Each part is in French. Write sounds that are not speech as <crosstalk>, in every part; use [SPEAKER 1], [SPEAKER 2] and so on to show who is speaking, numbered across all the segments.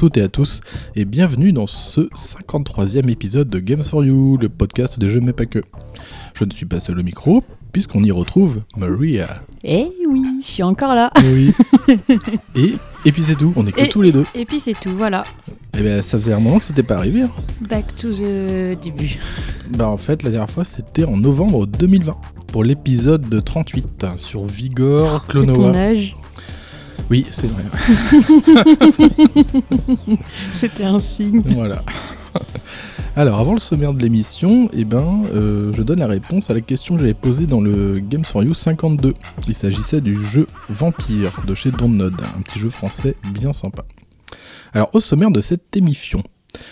[SPEAKER 1] Toutes et à tous et bienvenue dans ce 53e épisode de Games for You, le podcast des jeux mais pas que. Je ne suis pas seul au micro puisqu'on y retrouve Maria.
[SPEAKER 2] Eh oui, je suis encore là.
[SPEAKER 1] Oui. <laughs> et, et puis c'est tout, on est que
[SPEAKER 2] Et-
[SPEAKER 1] tous les deux.
[SPEAKER 2] Et puis c'est tout, voilà.
[SPEAKER 1] Et ben ça faisait un moment que c'était pas arrivé. hein.
[SPEAKER 2] Back to the début.
[SPEAKER 1] Bah en fait la dernière fois c'était en novembre 2020 pour l'épisode de 38 hein, sur Vigor,
[SPEAKER 2] C'est ton
[SPEAKER 1] Clonoa.
[SPEAKER 2] âge.
[SPEAKER 1] Oui, c'est vrai. <laughs>
[SPEAKER 2] C'était un signe.
[SPEAKER 1] Voilà. Alors, avant le sommaire de l'émission, eh ben, euh, je donne la réponse à la question que j'avais posée dans le Games for You 52. Il s'agissait du jeu Vampire de chez Dontnod, un petit jeu français bien sympa. Alors, au sommaire de cette émission,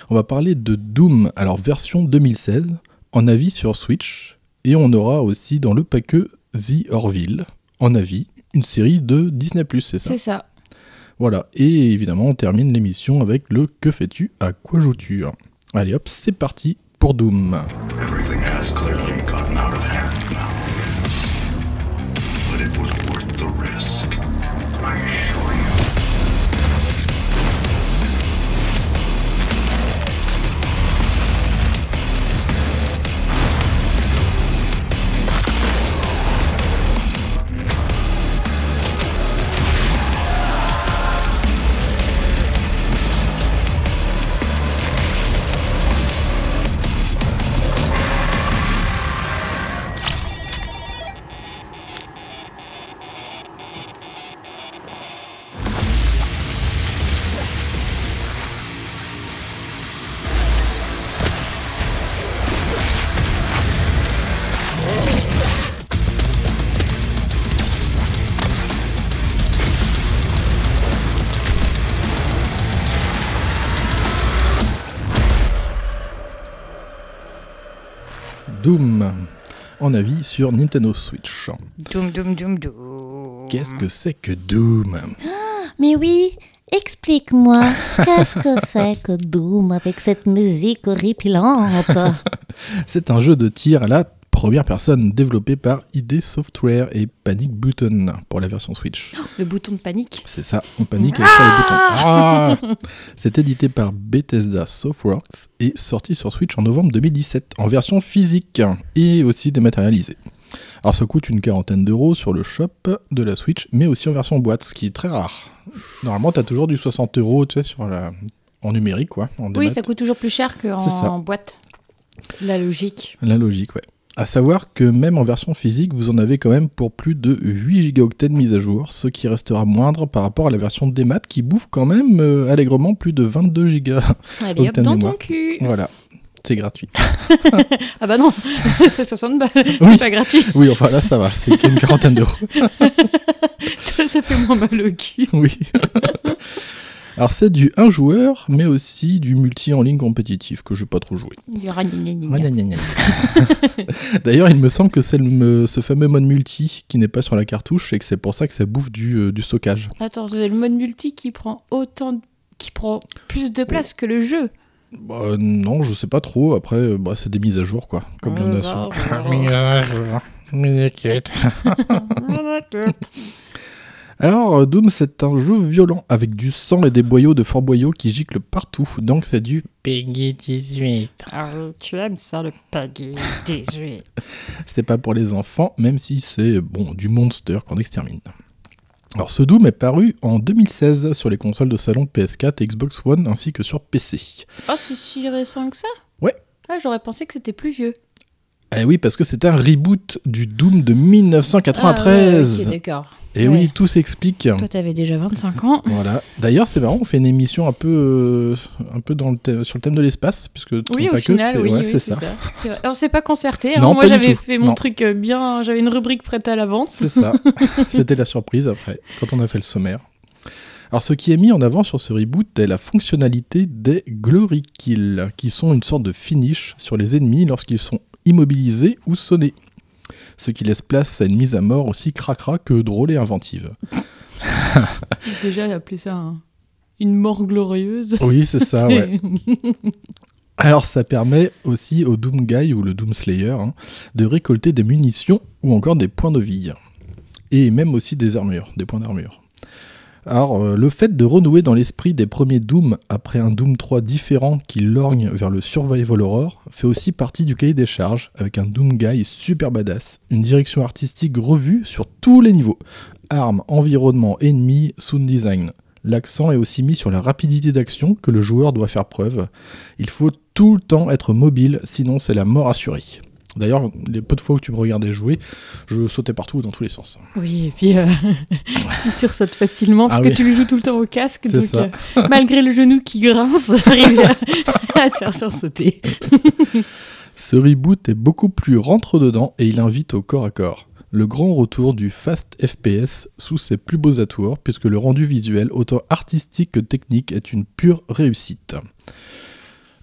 [SPEAKER 1] on va parler de Doom, alors version 2016, en avis sur Switch, et on aura aussi dans le paquet The Orville, en avis, une série de Disney+, c'est ça
[SPEAKER 2] C'est ça.
[SPEAKER 1] voilà, et évidemment on termine l'émission avec le Que fais-tu À quoi joues-tu Allez hop, c'est parti pour Doom.
[SPEAKER 3] Everything has clearly gotten
[SPEAKER 1] en avis sur Nintendo Switch.
[SPEAKER 2] Doum doum doum doum.
[SPEAKER 1] Qu'est-ce que c'est que Doom?
[SPEAKER 4] Mais oui, explique-moi, <laughs> qu'est-ce que c'est que Doom avec cette musique horripilante? <laughs>
[SPEAKER 1] C'est un jeu de tir à la première personne développé par ID Software et Panic Button pour la version Switch.
[SPEAKER 2] Le bouton de panique.
[SPEAKER 1] C'est ça, on panique avec sur les boutons. <laughs> Ah C'est édité par Bethesda Softworks et sorti sur Switch en novembre 2017 en version physique et aussi dématérialisée. Alors ça coûte une quarantaine d'euros sur le shop de la Switch, mais aussi en version boîte, ce qui est très rare. Normalement, t'as toujours du 60 euros, tu sais, sur la... en numérique, quoi. En
[SPEAKER 2] Oui, ça coûte toujours plus cher qu'en boîte. La logique.
[SPEAKER 1] La logique, ouais. À savoir que même en version physique, vous en avez quand même pour plus de 8 gigaoctets de mise à jour, ce qui restera moindre par rapport à la version démat qui bouffe quand même euh, allègrement plus de 22 gigas.
[SPEAKER 2] Allez hop, dans
[SPEAKER 1] mémoire.
[SPEAKER 2] ton cul.
[SPEAKER 1] voilà, c'est gratuit. <laughs>
[SPEAKER 2] Ah bah non, <laughs> c'est 60 balles.
[SPEAKER 1] Oui.
[SPEAKER 2] C'est pas gratuit.
[SPEAKER 1] Oui, enfin là ça va, c'est qu'une quarantaine d'euros. <laughs>
[SPEAKER 2] Ça fait moins mal au cul.
[SPEAKER 1] Oui. Alors c'est du un joueur, mais aussi du multi en ligne compétitif que je vais pas trop
[SPEAKER 2] gna. <laughs>
[SPEAKER 1] D'ailleurs, il me semble que c'est ce fameux mode multi qui n'est pas sur la cartouche et que c'est pour ça que ça bouffe du, euh, du stockage.
[SPEAKER 2] Attends, c'est le mode multi qui prend autant de- qui prend plus de place que le jeu?
[SPEAKER 1] Bah, non, je sais pas trop. Après, euh, bah, c'est des mises à jour, quoi. Comme il y en a
[SPEAKER 2] Ouais,
[SPEAKER 1] souvent.
[SPEAKER 2] ça, <laughs> <laughs>
[SPEAKER 1] Alors, euh, Doom, c'est un jeu violent avec du sang et des boyaux de Fort Boyau qui giclent partout. Donc, c'est du Peggy 18.
[SPEAKER 2] Ah, tu aimes ça, le Peggy 18. <laughs>
[SPEAKER 1] C'est pas pour les enfants, même si c'est bon du monster qu'on extermine. Alors, ce Doom est paru en 2016 sur les consoles de salon PS4 et Xbox One ainsi que sur PC.
[SPEAKER 2] Oh, c'est si récent que ça?
[SPEAKER 1] Ouais.
[SPEAKER 2] Ah, j'aurais pensé que c'était plus vieux.
[SPEAKER 1] Eh oui, parce que c'est un reboot du Doom de
[SPEAKER 2] Ah,
[SPEAKER 1] 1993.
[SPEAKER 2] ouais, ok, d'accord.
[SPEAKER 1] et
[SPEAKER 2] Ouais.
[SPEAKER 1] oui, tout s'explique.
[SPEAKER 2] Toi, t'avais déjà 25 ans.
[SPEAKER 1] Voilà. D'ailleurs, c'est marrant, on fait une émission un peu, euh, un peu dans le thème- sur le thème de l'espace, puisque
[SPEAKER 2] Oui, au
[SPEAKER 1] pas que,
[SPEAKER 2] final,
[SPEAKER 1] c'est-
[SPEAKER 2] oui,
[SPEAKER 1] ouais,
[SPEAKER 2] oui,
[SPEAKER 1] c'est
[SPEAKER 2] c'est
[SPEAKER 1] ça.
[SPEAKER 2] ça. C'est vrai. On s'est pas concerté. hein.
[SPEAKER 1] Non,
[SPEAKER 2] Moi,
[SPEAKER 1] pas
[SPEAKER 2] j'avais fait mon
[SPEAKER 1] Non.
[SPEAKER 2] truc euh, bien. J'avais une rubrique prête à l'avance.
[SPEAKER 1] C'est ça. <laughs> C'était la surprise après, quand on a fait le sommaire. Alors, ce qui est mis en avant sur ce reboot est la fonctionnalité des Glory Kills, qui sont une sorte de finish sur les ennemis lorsqu'ils sont immobilisés ou sonnés. Ce qui laisse place à une mise à mort aussi cracra que drôle et inventive.
[SPEAKER 2] Déjà, appeler ça un- une mort glorieuse.
[SPEAKER 1] Oui, c'est ça, ouais. Alors ça permet aussi au Doom Guy ou le Doom Slayer hein, de récolter des munitions ou encore des points de vie. Et même aussi des armures, des points d'armure. Alors euh, le fait de renouer dans l'esprit des premiers Doom après un Doom 3 différent qui lorgne vers le Survival Horror fait aussi partie du cahier des charges avec un Doom Guy super badass, une direction artistique revue sur tous les niveaux. Armes, environnement, ennemis, sound design. L'accent est aussi mis sur la rapidité d'action que le joueur doit faire preuve. Il faut tout le temps être mobile, sinon c'est la mort assurée. D'ailleurs, les peu de fois où tu me regardais jouer, je sautais partout dans tous les sens.
[SPEAKER 2] Oui, et puis euh, <laughs> tu sursautes facilement parce
[SPEAKER 1] Ah
[SPEAKER 2] que
[SPEAKER 1] oui.
[SPEAKER 2] tu le joues tout le temps au casque. Donc,
[SPEAKER 1] ça.
[SPEAKER 2] euh, <laughs> malgré le genou qui grince, <laughs> j'arrive à, à te faire sursauter.
[SPEAKER 1] Ce reboot est beaucoup plus rentre-dedans et il invite au corps à corps. Le grand retour du fast FPS sous ses plus beaux atours, puisque le rendu visuel, autant artistique que technique, est une pure réussite.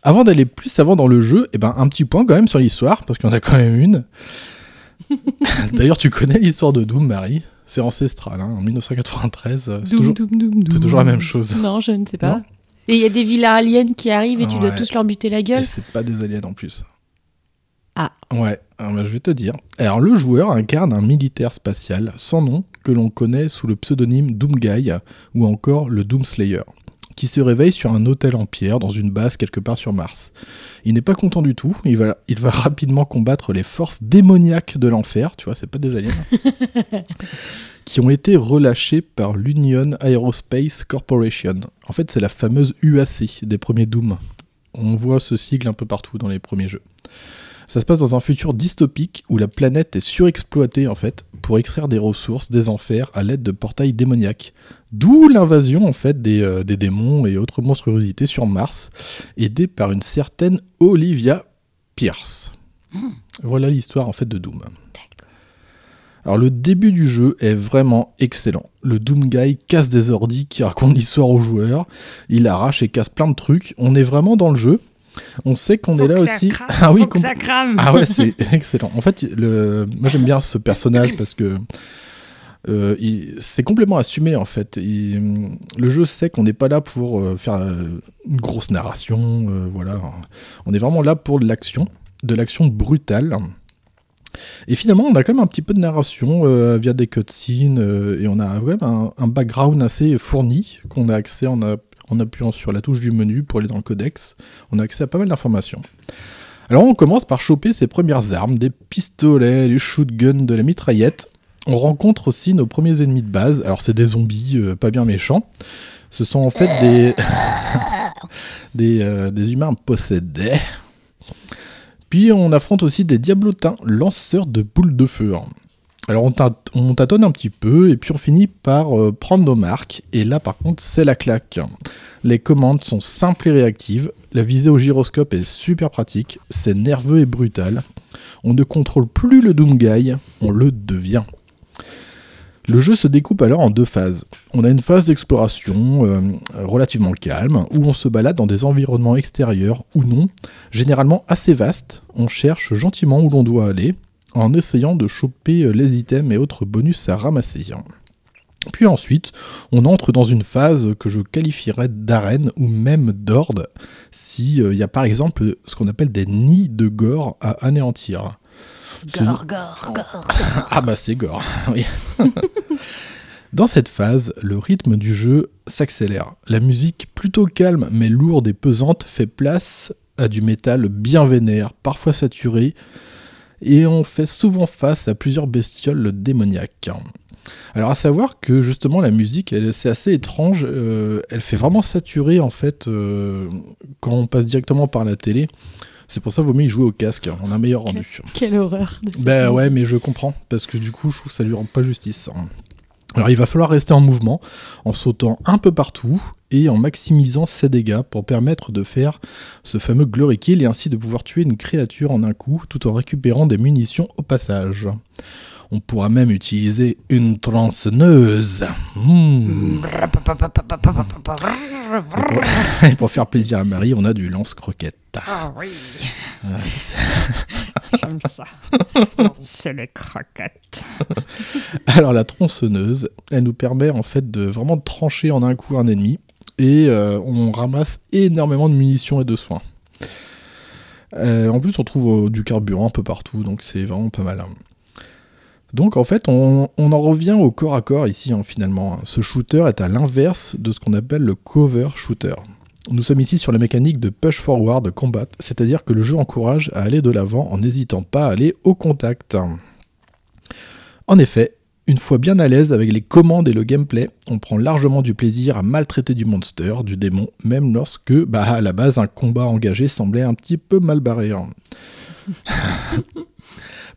[SPEAKER 1] Avant d'aller plus avant dans le jeu, eh ben, un petit point quand même sur l'histoire, parce qu'il y en a quand même une. <laughs> D'ailleurs, tu connais l'histoire de Doom, Marie? C'est ancestral, hein, en 1993. euh, C'est toujours...
[SPEAKER 2] doum, doum,
[SPEAKER 1] c'est toujours la même chose.
[SPEAKER 2] Non, je ne sais pas.
[SPEAKER 1] Non
[SPEAKER 2] et il y a des vilains aliens qui arrivent et tu dois tous leur buter la
[SPEAKER 1] Et
[SPEAKER 2] gueule.
[SPEAKER 1] c'est pas des aliens en plus.
[SPEAKER 2] Ah.
[SPEAKER 1] Ouais, alors, bah, je vais te dire. Alors le joueur incarne un militaire spatial sans nom que l'on connaît sous le pseudonyme Doomguy ou encore le Doomslayer, qui se réveille sur un hôtel en pierre dans une base quelque part sur Mars. Il n'est pas content du tout, il va, il va rapidement combattre les forces démoniaques de l'enfer, tu vois, c'est pas des aliens, <laughs> qui ont été relâchés par l'Union Aerospace Corporation. En fait, c'est la fameuse UAC des premiers Doom. On voit ce sigle un peu partout dans les premiers jeux. Ça se passe dans un futur dystopique où la planète est surexploitée en fait pour extraire des ressources des enfers à l'aide de portails démoniaques. D'où l'invasion en fait des, euh, des démons et autres monstruosités sur Mars, aidée par une certaine Olivia Pierce. Voilà l'histoire en fait de Doom. Alors le début du jeu est vraiment excellent. Le Doom Guy casse des ordis qui racontent l'histoire aux joueurs, il arrache et casse plein de trucs, on est vraiment dans le jeu. On sait qu'on est là aussi. ah oui, com-
[SPEAKER 2] ça crame.
[SPEAKER 1] ah ouais, c'est <laughs> excellent. En fait, le... moi j'aime bien ce personnage parce que euh, il- c'est complètement assumé en fait. Il- Le jeu sait qu'on n'est pas là pour euh, faire euh, une grosse narration, voilà. On est vraiment là pour de l'action, de l'action brutale. Et finalement, on a quand même un petit peu de narration euh, via des cutscenes euh, et on a quand même un, un background assez fourni qu'on a accès en, a- en appuyant sur la touche du menu pour aller dans le codex. On a accès à pas mal d'informations. Alors on commence par choper ses premières armes, des pistolets, des shotguns, de la mitraillette. On rencontre aussi nos premiers ennemis de base. Alors c'est des zombies euh, pas bien méchants. Ce sont en fait des <laughs> euh, des humains possédés. Puis on affronte aussi des diablotins, lanceurs de boules de feu. Alors on, tât- on tâtonne un petit peu et puis on finit par euh, prendre nos marques. Et là par contre c'est la claque. Les commandes sont simples et réactives. La visée au gyroscope est super pratique. C'est nerveux et brutal. On ne contrôle plus le Doom Guy, on le devient. Le jeu se découpe alors en deux phases. On a une phase d'exploration euh, relativement calme, où on se balade dans des environnements extérieurs ou non, généralement assez vastes. On cherche gentiment où l'on doit aller, en essayant de choper euh, les items et autres bonus à ramasser. Puis ensuite, on entre dans une phase que je qualifierais d'arène ou même d'horde, s'il y a par exemple ce qu'on appelle des nids de gore à anéantir.
[SPEAKER 4] Gore, gore, gore. <laughs>
[SPEAKER 1] ah bah c'est gore, <laughs> oui. <laughs> Dans cette phase, le rythme du jeu s'accélère. La musique, plutôt calme mais lourde et pesante, fait place à du métal bien vénère, parfois saturé, et on fait souvent face à plusieurs bestioles démoniaques. Alors à savoir que justement la musique, c'est assez étrange, euh, elle fait vraiment saturer en fait euh, quand on passe directement par la télé. C'est pour ça qu'il vaut mieux y jouer au casque, on a un meilleur rendu.
[SPEAKER 2] Quelle horreur. de cette
[SPEAKER 1] Ben ouais, mais je comprends, parce que du coup, je trouve que ça lui rend pas justice. hein. Alors il va falloir rester en mouvement, en sautant un peu partout et en maximisant ses dégâts pour permettre de faire ce fameux glory kill et ainsi de pouvoir tuer une créature en un coup tout en récupérant des munitions au passage. On pourra même utiliser une tronçonneuse. Mmh. <laughs> Et pour- faire plaisir à Marie, on a du lance-croquette.
[SPEAKER 5] Ah oui,
[SPEAKER 1] Ah, <laughs>
[SPEAKER 5] j'aime ça. <laughs> C'est les croquettes.
[SPEAKER 1] Alors la tronçonneuse, elle nous permet en fait de vraiment trancher en un coup un ennemi et euh, on ramasse énormément de munitions et de soins. Euh, en plus on trouve euh, du carburant un peu partout donc c'est vraiment pas mal. hein. Donc en fait on, on en revient au corps à corps ici hein, finalement. Ce shooter est à l'inverse de ce qu'on appelle le cover shooter. Nous sommes ici sur la mécanique de push forward combat, c'est-à-dire que le jeu encourage à aller de l'avant en n'hésitant pas à aller au contact. En effet, une fois bien à l'aise avec les commandes et le gameplay, on prend largement du plaisir à maltraiter du monster, du démon, même lorsque, bah, à la base, un combat engagé semblait un petit peu mal barré. hein. <laughs>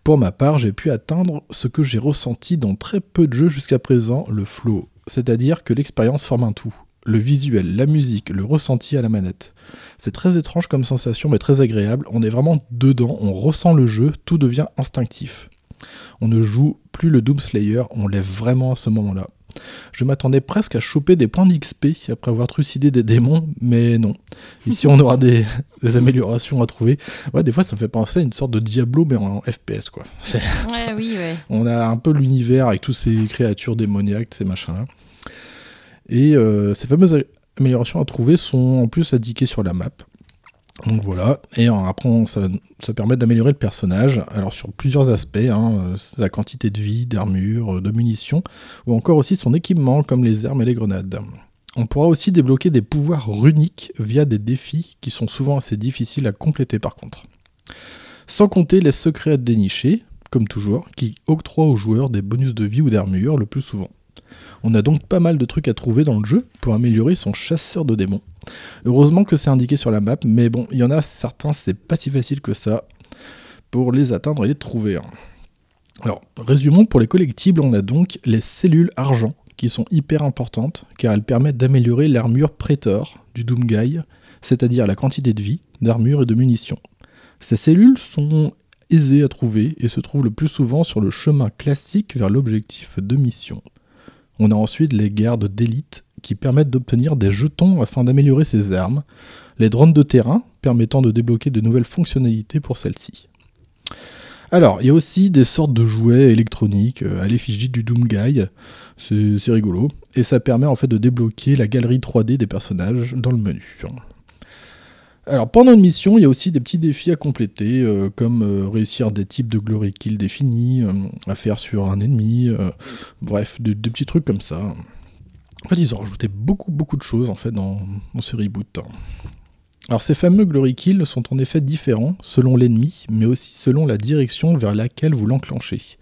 [SPEAKER 1] Pour ma part, j'ai pu atteindre ce que j'ai ressenti dans très peu de jeux jusqu'à présent, le flow. C'est-à-dire que l'expérience forme un tout. Le visuel, la musique, le ressenti à la manette. C'est très étrange comme sensation, mais très agréable. On est vraiment dedans, on ressent le jeu, tout devient instinctif. On ne joue plus le Doom Slayer, on l'est vraiment à ce moment-là. Je m'attendais presque à choper des points d'XP après avoir trucidé des démons, mais non. Ici, on aura des, <laughs> des améliorations à trouver. Ouais, des fois, ça me fait penser à une sorte de Diablo, mais en FPS, quoi.
[SPEAKER 2] Ouais, oui, ouais.
[SPEAKER 1] on a un peu l'univers avec tous ces créatures démoniaques, ces machins-là. Et euh, ces fameuses améliorations à trouver sont en plus indiquées sur la map. Donc voilà, et après ça permet d'améliorer le personnage, alors sur plusieurs aspects, hein, euh, sa quantité de vie, d'armure, euh, de munitions, ou encore aussi son équipement comme les armes et les grenades. On pourra aussi débloquer des pouvoirs runiques via des défis qui sont souvent assez difficiles à compléter par contre. Sans compter les secrets à dénicher, comme toujours, qui octroient aux joueurs des bonus de vie ou d'armure le plus souvent. On a donc pas mal de trucs à trouver dans le jeu pour améliorer son chasseur de démons. Heureusement que c'est indiqué sur la map, mais bon, il y en a certains, c'est pas si facile que ça pour les atteindre et les trouver. hein. Alors, résumons pour les collectibles, on a donc les cellules argent qui sont hyper importantes car elles permettent d'améliorer l'armure Praetor du Doomguy, c'est-à-dire la quantité de vie, d'armure et de munitions. Ces cellules sont aisées à trouver et se trouvent le plus souvent sur le chemin classique vers l'objectif de mission. On a ensuite les gardes d'élite qui permettent d'obtenir des jetons afin d'améliorer ses armes, les drones de terrain permettant de débloquer de nouvelles fonctionnalités pour celles-ci. Alors, il y a aussi des sortes de jouets électroniques euh, à l'effigie du Doomguy, c'est c'est rigolo, et ça permet en fait de débloquer la galerie 3D des personnages dans le menu. Alors pendant une mission, il y a aussi des petits défis à compléter, euh, comme euh, réussir des types de glory kill définis, euh, à faire sur un ennemi, bref, des, des petits trucs comme ça. En fait, ils ont rajouté beaucoup beaucoup de choses en fait dans, dans ce reboot. Alors ces fameux glory kills sont en effet différents selon l'ennemi, mais aussi selon la direction vers laquelle vous l'enclenchez.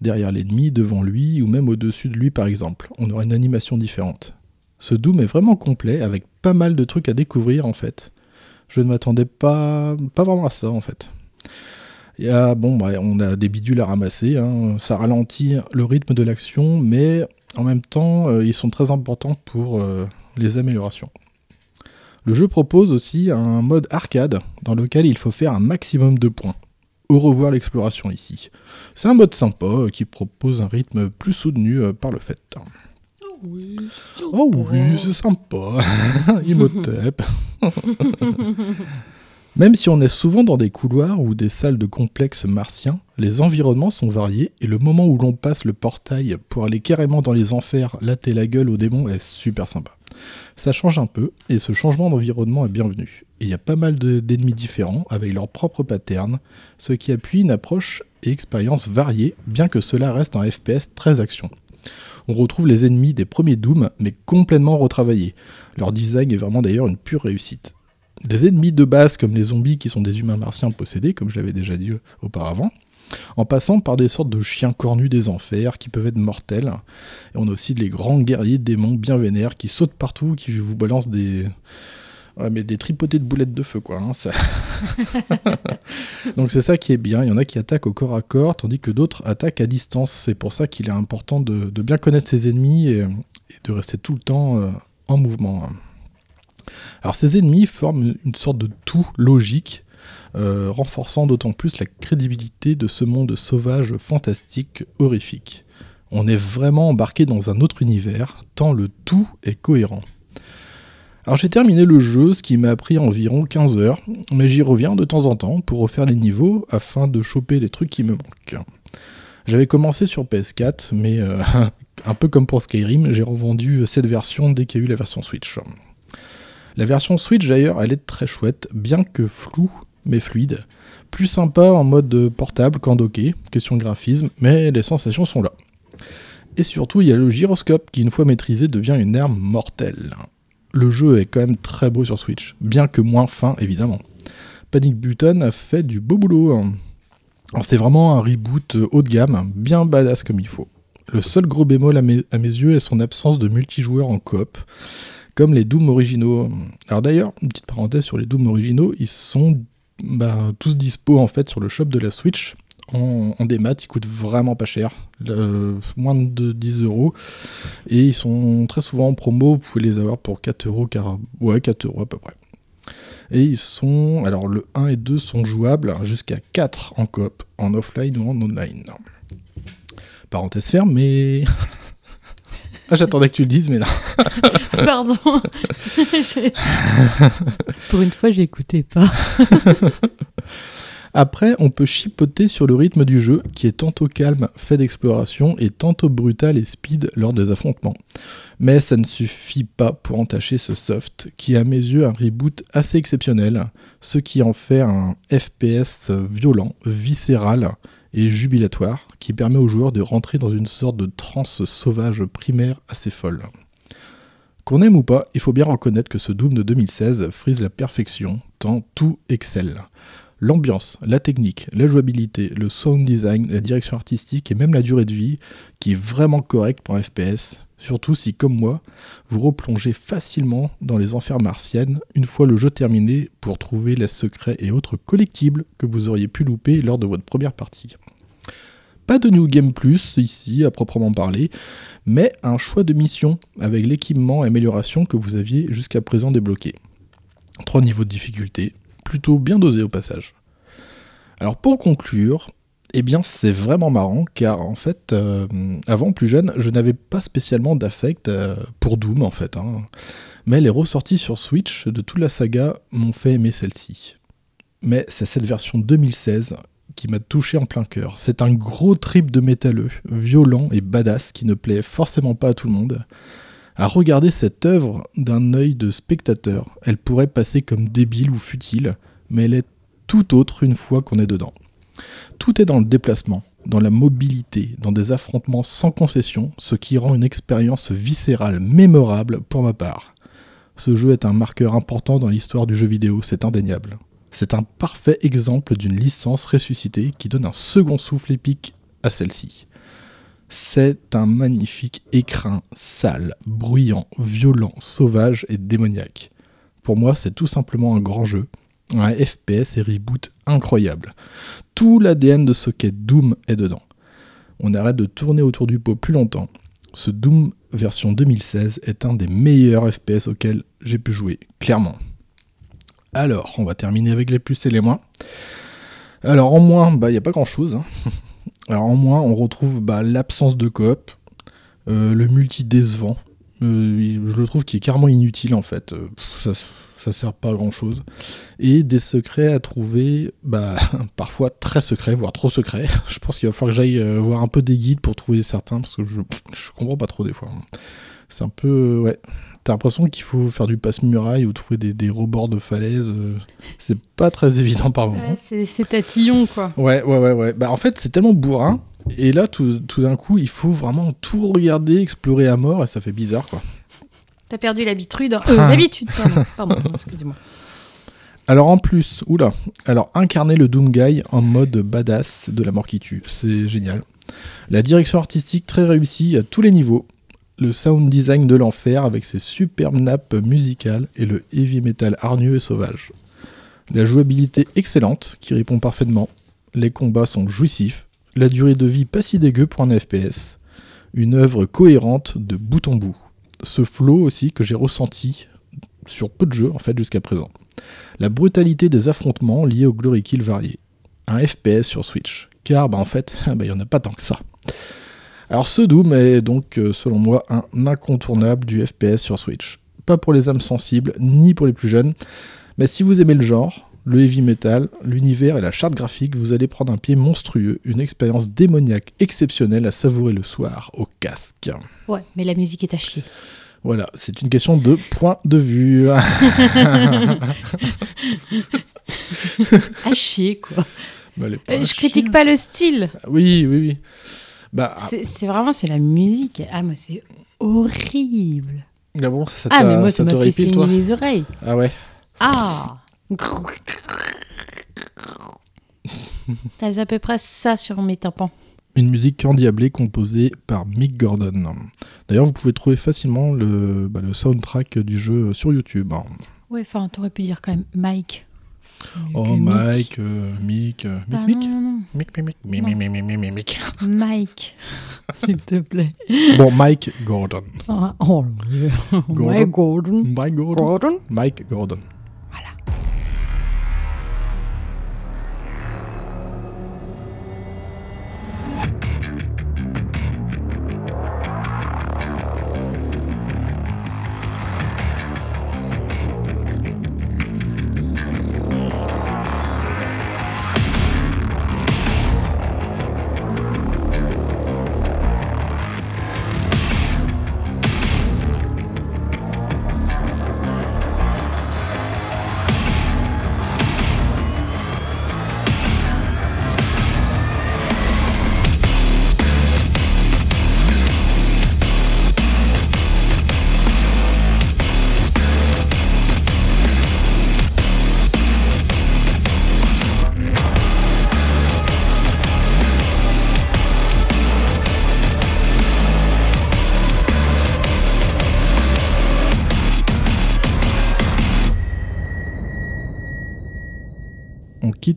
[SPEAKER 1] Derrière l'ennemi, devant lui, ou même au-dessus de lui par exemple. On aura une animation différente. Ce Doom est vraiment complet, avec pas mal de trucs à découvrir en fait je ne m'attendais pas, pas vraiment à ça en fait. Il bon, bah, on a des bidules à ramasser, hein, ça ralentit le rythme de l'action, mais en même temps, euh, ils sont très importants pour euh, les améliorations. Le jeu propose aussi un mode arcade dans lequel il faut faire un maximum de points. au revoir l'exploration ici. C'est un mode sympa euh, qui propose un rythme plus soutenu par le fait. Oh oui, c'est sympa. <laughs> Imhotep. <laughs> Même si on est souvent dans des couloirs ou des salles de complexes martiens, les environnements sont variés et le moment où l'on passe le portail pour aller carrément dans les enfers, latter la gueule aux démons est super sympa. Ça change un peu et ce changement d'environnement est bienvenu. Il y a pas mal de- d'ennemis différents avec leurs propres patterns, ce qui appuie une approche et expérience variée, bien que cela reste un FPS très action. On retrouve les ennemis des premiers Doom, mais complètement retravaillés. Leur design est vraiment d'ailleurs une pure réussite. Des ennemis de base comme les zombies qui sont des humains martiens possédés, comme je l'avais déjà dit auparavant, en passant par des sortes de chiens cornus des enfers qui peuvent être mortels. Et on a aussi les grands guerriers démons bien vénères qui sautent partout, qui vous balancent des. Ouais, mais des tripotés de boulettes de feu, quoi. hein. <laughs> Donc c'est ça qui est bien. Il y en a qui attaquent au corps à corps, tandis que d'autres attaquent à distance. C'est pour ça qu'il est important de, bien connaître ses ennemis et, de rester tout le temps euh, en mouvement. Alors ces ennemis forment une sorte de tout logique, euh, renforçant d'autant plus la crédibilité de ce monde sauvage, fantastique, horrifique. On est vraiment embarqué dans un autre univers, tant le tout est cohérent. Alors j'ai terminé le jeu, ce qui m'a pris environ 15 heures, mais j'y reviens de temps en temps pour refaire les niveaux afin de choper les trucs qui me manquent. J'avais commencé sur PS4, mais euh, <laughs> un peu comme pour Skyrim, j'ai revendu cette version dès qu'il y a eu la version Switch. La version Switch d'ailleurs, elle est très chouette, bien que floue mais fluide. Plus sympa en mode portable qu'en docké, question de graphisme, mais les sensations sont là. Et surtout, il y a le gyroscope qui, une fois maîtrisé, devient une arme mortelle. Le jeu est quand même très beau sur Switch, bien que moins fin évidemment. Panic Button a fait du beau boulot. hein. C'est vraiment un reboot haut de gamme, bien badass comme il faut. Le seul gros bémol à mes, à mes yeux est son absence de multijoueur en coop, comme les Doom originaux. Alors d'ailleurs, une petite parenthèse sur les Doom originaux, ils sont bah, tous dispo en fait sur le shop de la Switch en, en démat, ils coûtent vraiment pas cher, euh, moins de 10 euros, et ils sont très souvent en promo, vous pouvez les avoir pour 4 euros, car ouais 4 euros à peu près. Et ils sont, alors le 1 et 2 sont jouables jusqu'à 4 en coop, en offline ou en online. Parenthèse ferme, mais... <laughs> ah, j'attendais que tu le dises, mais non. <laughs>
[SPEAKER 2] Pardon. <laughs> Pour une fois, j'écoutais pas.
[SPEAKER 1] Après, on peut chipoter sur le rythme du jeu, qui est tantôt calme, fait d'exploration, et tantôt brutal et speed lors des affrontements. Mais ça ne suffit pas pour entacher ce soft, qui est à mes yeux un reboot assez exceptionnel, ce qui en fait un FPS violent, viscéral et jubilatoire, qui permet aux joueurs de rentrer dans une sorte de transe sauvage primaire assez folle. Qu'on aime ou pas, il faut bien reconnaître que ce Doom de 2016 frise la perfection, tant tout excelle. L'ambiance, la technique, la jouabilité, le sound design, la direction artistique et même la durée de vie, qui est vraiment correcte pour un FPS, surtout si, comme moi, vous replongez facilement dans les enfers martiennes une fois le jeu terminé pour trouver les secrets et autres collectibles que vous auriez pu louper lors de votre première partie. Pas de New Game Plus ici à proprement parler, mais un choix de mission avec l'équipement et amélioration que vous aviez jusqu'à présent débloqué. Trois niveaux de difficulté, plutôt bien dosé au passage. Alors pour conclure, eh bien c'est vraiment marrant car en fait, euh, avant plus jeune, je n'avais pas spécialement d'affect euh, pour Doom en fait. hein. Mais les ressorties sur Switch de toute la saga m'ont fait aimer celle-ci. Mais c'est cette version 2016 qui m'a touché en plein cœur. C'est un gros trip de métalleux, violent et badass qui ne plaît forcément pas à tout le monde. À regarder cette œuvre d'un œil de spectateur, elle pourrait passer comme débile ou futile, mais elle est tout autre une fois qu'on est dedans. Tout est dans le déplacement, dans la mobilité, dans des affrontements sans concession, ce qui rend une expérience viscérale mémorable pour ma part. Ce jeu est un marqueur important dans l'histoire du jeu vidéo, c'est indéniable. C'est un parfait exemple d'une licence ressuscitée qui donne un second souffle épique à celle-ci. C'est un magnifique écrin sale, bruyant, violent, sauvage et démoniaque. Pour moi, c'est tout simplement un grand jeu, un FPS et reboot incroyable. Tout l'ADN de ce qu'est Doom est dedans. On arrête de tourner autour du pot plus longtemps. Ce Doom version 2016 est un des meilleurs FPS auxquels j'ai pu jouer, clairement. Alors, on va terminer avec les plus et les moins. Alors en moins, bah il y a pas grand chose. <laughs> Alors en moins, on retrouve bah, l'absence de coop, euh, le multi décevant. Euh, je le trouve qui est carrément inutile en fait. Euh, ça, ça sert pas à grand chose. Et des secrets à trouver, bah <laughs> parfois très secrets, voire trop secrets. <laughs> je pense qu'il va falloir que j'aille voir un peu des guides pour trouver certains parce que je, je comprends pas trop des fois. C'est un peu ouais. T'as l'impression qu'il faut faire du passe-muraille ou trouver des, des rebords de falaise. euh, c'est pas très évident par moment.
[SPEAKER 2] Ouais, c'est- c'est tatillon, quoi.
[SPEAKER 1] Ouais, ouais, ouais, ouais. Bah, en fait, c'est tellement bourrin. Et là, tout, tout d'un coup, il faut vraiment tout regarder, explorer à mort, et ça fait bizarre, quoi.
[SPEAKER 2] T'as perdu l'habitude. Euh, l'habitude, pardon. <laughs> Pardon, excusez-moi.
[SPEAKER 1] Alors, en plus, oula, alors incarner le Doom Guy en mode badass de la mort qui tue, c'est génial. La direction artistique très réussie à tous les niveaux. Le sound design de l'enfer avec ses superbes nappes musicales et le heavy metal hargneux et sauvage. La jouabilité excellente qui répond parfaitement. Les combats sont jouissifs. La durée de vie pas si dégueu pour un FPS. Une œuvre cohérente de bout en bout. Ce flow aussi que j'ai ressenti sur peu de jeux en fait jusqu'à présent. La brutalité des affrontements liés au glory kill variés. Un FPS sur Switch. Car bah, en fait, <laughs> il n'y en a pas tant que ça. Alors ce Doom est donc euh, selon moi un incontournable du FPS sur Switch. Pas pour les âmes sensibles, ni pour les plus jeunes, mais si vous aimez le genre, le heavy metal, l'univers et la charte graphique, vous allez prendre un pied monstrueux, une expérience démoniaque exceptionnelle à savourer le soir au casque.
[SPEAKER 2] Ouais, mais la musique est à chier.
[SPEAKER 1] Voilà, c'est une question de point de vue. <laughs> <laughs>
[SPEAKER 2] À chier, quoi.
[SPEAKER 1] Bah,
[SPEAKER 2] Euh, je critique pas le style.
[SPEAKER 1] Oui, oui, oui. Bah,
[SPEAKER 2] C'est c'est vraiment, c'est la musique. Ah, moi, c'est horrible.
[SPEAKER 1] ah bon, ça
[SPEAKER 2] Ah, mais moi, ça m'a fait saigner les oreilles.
[SPEAKER 1] Ah ouais.
[SPEAKER 2] Ah Ça faisait à peu près ça sur mes tympans.
[SPEAKER 1] Une musique endiablée composée par Mick Gordon. D'ailleurs, vous pouvez trouver facilement le, bah, le soundtrack du jeu sur YouTube.
[SPEAKER 2] Ouais, enfin, t'aurais pu dire quand même Mike.
[SPEAKER 1] Oh. Mike, Mick, Mick, Mick, Mick, Mick, Mick. <laughs> Mick.
[SPEAKER 2] Mike. <laughs> S'il te plaît. <laughs>
[SPEAKER 1] Bon, Mike Gordon.
[SPEAKER 2] Oh, oh. Mike Gordon.
[SPEAKER 1] Mike. Gordon Mike Gordon.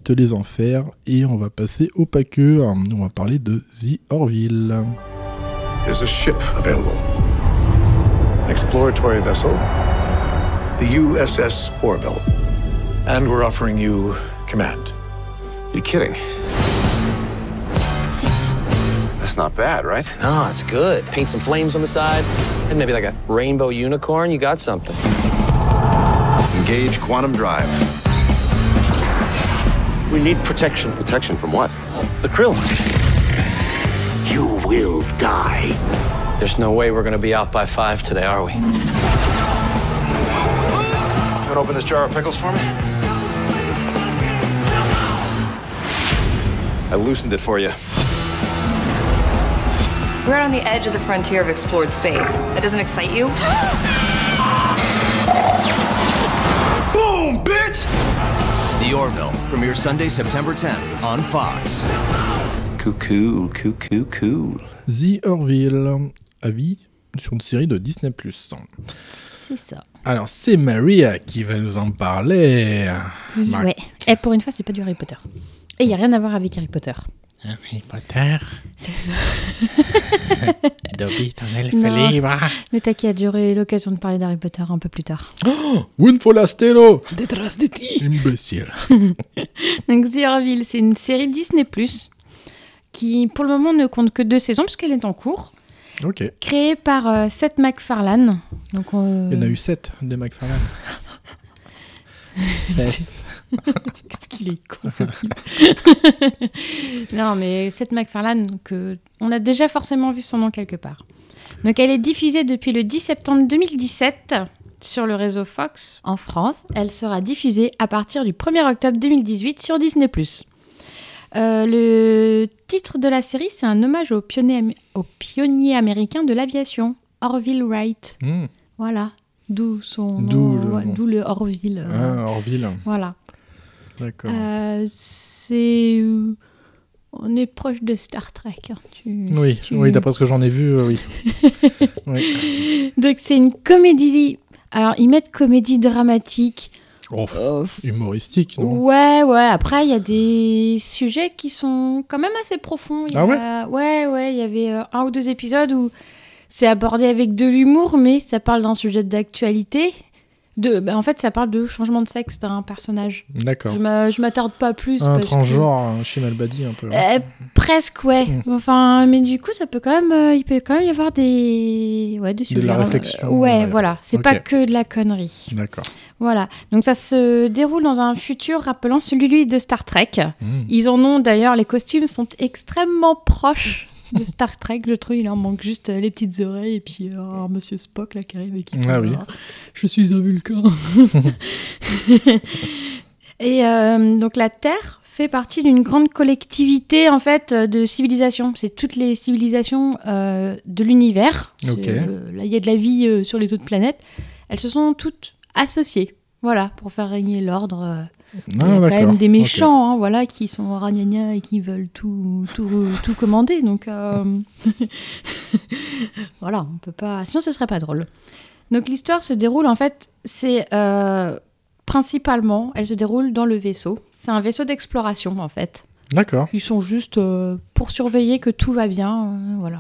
[SPEAKER 1] Quitte les enfers et on va passer au paqueux. On va parler de The Orville.
[SPEAKER 3] There's a ship available. An exploratory vessel, the USS Orville. And we're offering you command.
[SPEAKER 6] You're kidding? That's not bad, right?
[SPEAKER 7] No, it's good. Paint some flames on the side, and maybe like a rainbow unicorn. You got something.
[SPEAKER 6] Engage quantum drive.
[SPEAKER 7] We need protection.
[SPEAKER 6] Protection from what?
[SPEAKER 7] The krill.
[SPEAKER 3] You will die.
[SPEAKER 7] There's no way we're gonna be out by five today, are we?
[SPEAKER 6] You wanna open this jar of pickles for me? I loosened it for you.
[SPEAKER 8] We're out on the edge of the frontier of explored space. That doesn't excite you? <gasps>
[SPEAKER 6] Boom, bitch!
[SPEAKER 9] The Orville premieres Sunday, September 10th on Fox.
[SPEAKER 6] Cool, cool, cool, cool, cool.
[SPEAKER 1] The Orville, avis sur une série de Disney+.
[SPEAKER 2] C'est ça.
[SPEAKER 1] Alors, c'est Maria qui va nous en parler. Mar-
[SPEAKER 2] Ouais. Et pour une fois, c'est pas du Harry Potter. Et il y a rien à voir avec Harry Potter.
[SPEAKER 1] Harry Potter.
[SPEAKER 2] C'est ça. <laughs>
[SPEAKER 1] Dobby, ton elfe
[SPEAKER 2] Non.
[SPEAKER 1] libre.
[SPEAKER 2] Taquet a duré l'occasion de parler d'Harry Potter un peu plus tard. <gasps>
[SPEAKER 1] Un folastero
[SPEAKER 2] Detrás de ti.
[SPEAKER 1] Imbécile. <laughs>
[SPEAKER 2] Donc The Orville, c'est une série Disney+, qui pour le moment ne compte que deux saisons puisqu'elle est en cours,
[SPEAKER 1] Ok.
[SPEAKER 2] créée par euh, Seth MacFarlane. Donc, euh,
[SPEAKER 1] Il y en a eu 7 des McFarlane. <laughs>
[SPEAKER 2] Qu'est-ce qu'il est con, ce type. <laughs> Non, mais Seth MacFarlane, que on a déjà forcément vu son nom quelque part. Donc, elle est diffusée depuis le 10 septembre 2017 sur le réseau Fox en France. Elle sera diffusée à partir du 1er octobre 2018 sur Disney+. Euh, le titre de la série, c'est un hommage au pionnier, am- au pionnier américain de l'aviation, Orville Wright.
[SPEAKER 1] Hmm.
[SPEAKER 2] Voilà, d'où son
[SPEAKER 1] D'où
[SPEAKER 2] nom,
[SPEAKER 1] le
[SPEAKER 2] ouais,
[SPEAKER 1] nom.
[SPEAKER 2] d'où le Orville. euh,
[SPEAKER 1] Ah, Orville.
[SPEAKER 2] Voilà.
[SPEAKER 1] D'accord.
[SPEAKER 2] Euh, c'est. on est proche de Star Trek. hein, tu-
[SPEAKER 1] oui,
[SPEAKER 2] si tu-
[SPEAKER 1] oui d'après ce que j'en ai vu, euh, oui. <laughs> oui.
[SPEAKER 2] Donc, c'est une comédie. Alors, ils mettent comédie dramatique.
[SPEAKER 1] Oh,
[SPEAKER 2] Euh,
[SPEAKER 1] humoristique, non?
[SPEAKER 2] Ouais, ouais. Après, il y a des sujets qui sont quand même assez profonds. Il
[SPEAKER 1] Ah ouais?
[SPEAKER 2] a- Ouais, ouais. Il y avait euh, un ou deux épisodes où c'est abordé avec de l'humour, mais ça parle d'un sujet d'actualité. De... bah, en fait, ça parle de changement de sexe d'un personnage.
[SPEAKER 1] D'accord.
[SPEAKER 2] Je m'a- je m'attarde pas plus.
[SPEAKER 1] Un
[SPEAKER 2] parce que-
[SPEAKER 1] transgenre, un Chimal Badi un peu.
[SPEAKER 2] Euh, presque, ouais.
[SPEAKER 1] Mm.
[SPEAKER 2] Enfin, mais du coup, ça peut quand même, euh, il peut quand même y avoir des, ouais, des
[SPEAKER 1] De la réflexion,
[SPEAKER 2] ouais,
[SPEAKER 1] ouais.
[SPEAKER 2] voilà. C'est
[SPEAKER 1] Ok.
[SPEAKER 2] pas que de la connerie.
[SPEAKER 1] D'accord.
[SPEAKER 2] Voilà. Donc ça se déroule dans un futur rappelant celui de Star Trek.
[SPEAKER 1] Mm.
[SPEAKER 2] Ils en ont d'ailleurs, les costumes sont extrêmement proches de Star Trek. Je trouve il en manque juste euh, les petites oreilles et puis euh, un Monsieur Spock là qui arrive et qui
[SPEAKER 1] Ah oui.
[SPEAKER 2] Je suis un vulcain. <laughs> et euh, donc la Terre fait partie d'une grande collectivité en fait de civilisations. C'est toutes les civilisations euh, de l'univers. Euh, là, il y a de la vie sur les autres planètes. Elles se sont toutes associées. Voilà, pour faire régner l'ordre. Il y
[SPEAKER 1] Ah,
[SPEAKER 2] a quand
[SPEAKER 1] d'accord.
[SPEAKER 2] même des méchants, hein, voilà, qui sont ragnagna et qui veulent tout, tout, tout commander. Donc, euh, <laughs> voilà, on peut pas. Sinon, ce serait pas drôle. Donc, l'histoire se déroule en fait, c'est euh, principalement, elle se déroule dans le vaisseau. C'est un vaisseau d'exploration en fait.
[SPEAKER 1] D'accord.
[SPEAKER 2] Ils sont juste euh, pour surveiller que tout va bien. voilà,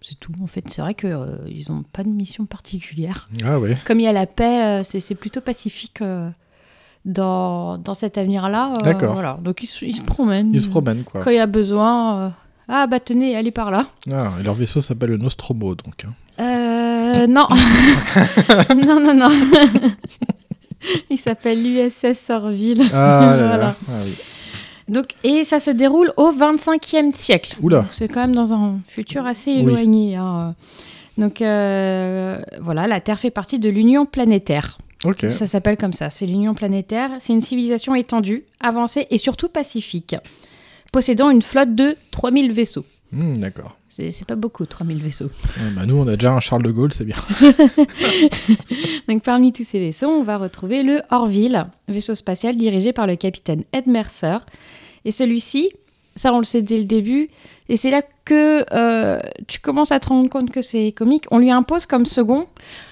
[SPEAKER 2] c'est tout. En fait, c'est vrai que euh, ils n'ont pas de mission particulière.
[SPEAKER 1] Ah ouais.
[SPEAKER 2] Comme il y a la paix, euh, c'est c'est plutôt pacifique euh, dans, dans cet avenir-là. euh,
[SPEAKER 1] D'accord.
[SPEAKER 2] Voilà. Donc ils, se- ils se promènent.
[SPEAKER 1] Ils se promènent, quoi.
[SPEAKER 2] Quand il y a besoin. euh, ah bah tenez, allez par là.
[SPEAKER 1] Ah, et leur vaisseau s'appelle le Nostromo, donc. hein.
[SPEAKER 2] Euh, non. <laughs> non, non, non. <laughs> il s'appelle l'USS Orville.
[SPEAKER 1] Ah là. Ah oui.
[SPEAKER 2] Donc, et ça se déroule au 25e siècle.
[SPEAKER 1] Oula.
[SPEAKER 2] C'est quand même dans un futur assez
[SPEAKER 1] Oui.
[SPEAKER 2] éloigné. hein. Donc euh, voilà, la Terre fait partie de l'Union planétaire. Ça s'appelle comme ça, c'est l'Union planétaire. C'est une civilisation étendue, avancée et surtout pacifique, possédant une flotte de 3000 vaisseaux.
[SPEAKER 1] Hmm, D'accord.
[SPEAKER 2] C'est c'est pas beaucoup, 3000 vaisseaux.
[SPEAKER 1] Ouais, bah, nous, on a déjà un Charles de Gaulle, c'est bien. <laughs>
[SPEAKER 2] Donc parmi tous ces vaisseaux, on va retrouver le Orville, vaisseau spatial dirigé par le capitaine Ed Mercer. Et celui-ci, ça on le sait dès le début, et c'est là que euh, tu commences à te rendre compte que c'est comique. On lui impose comme second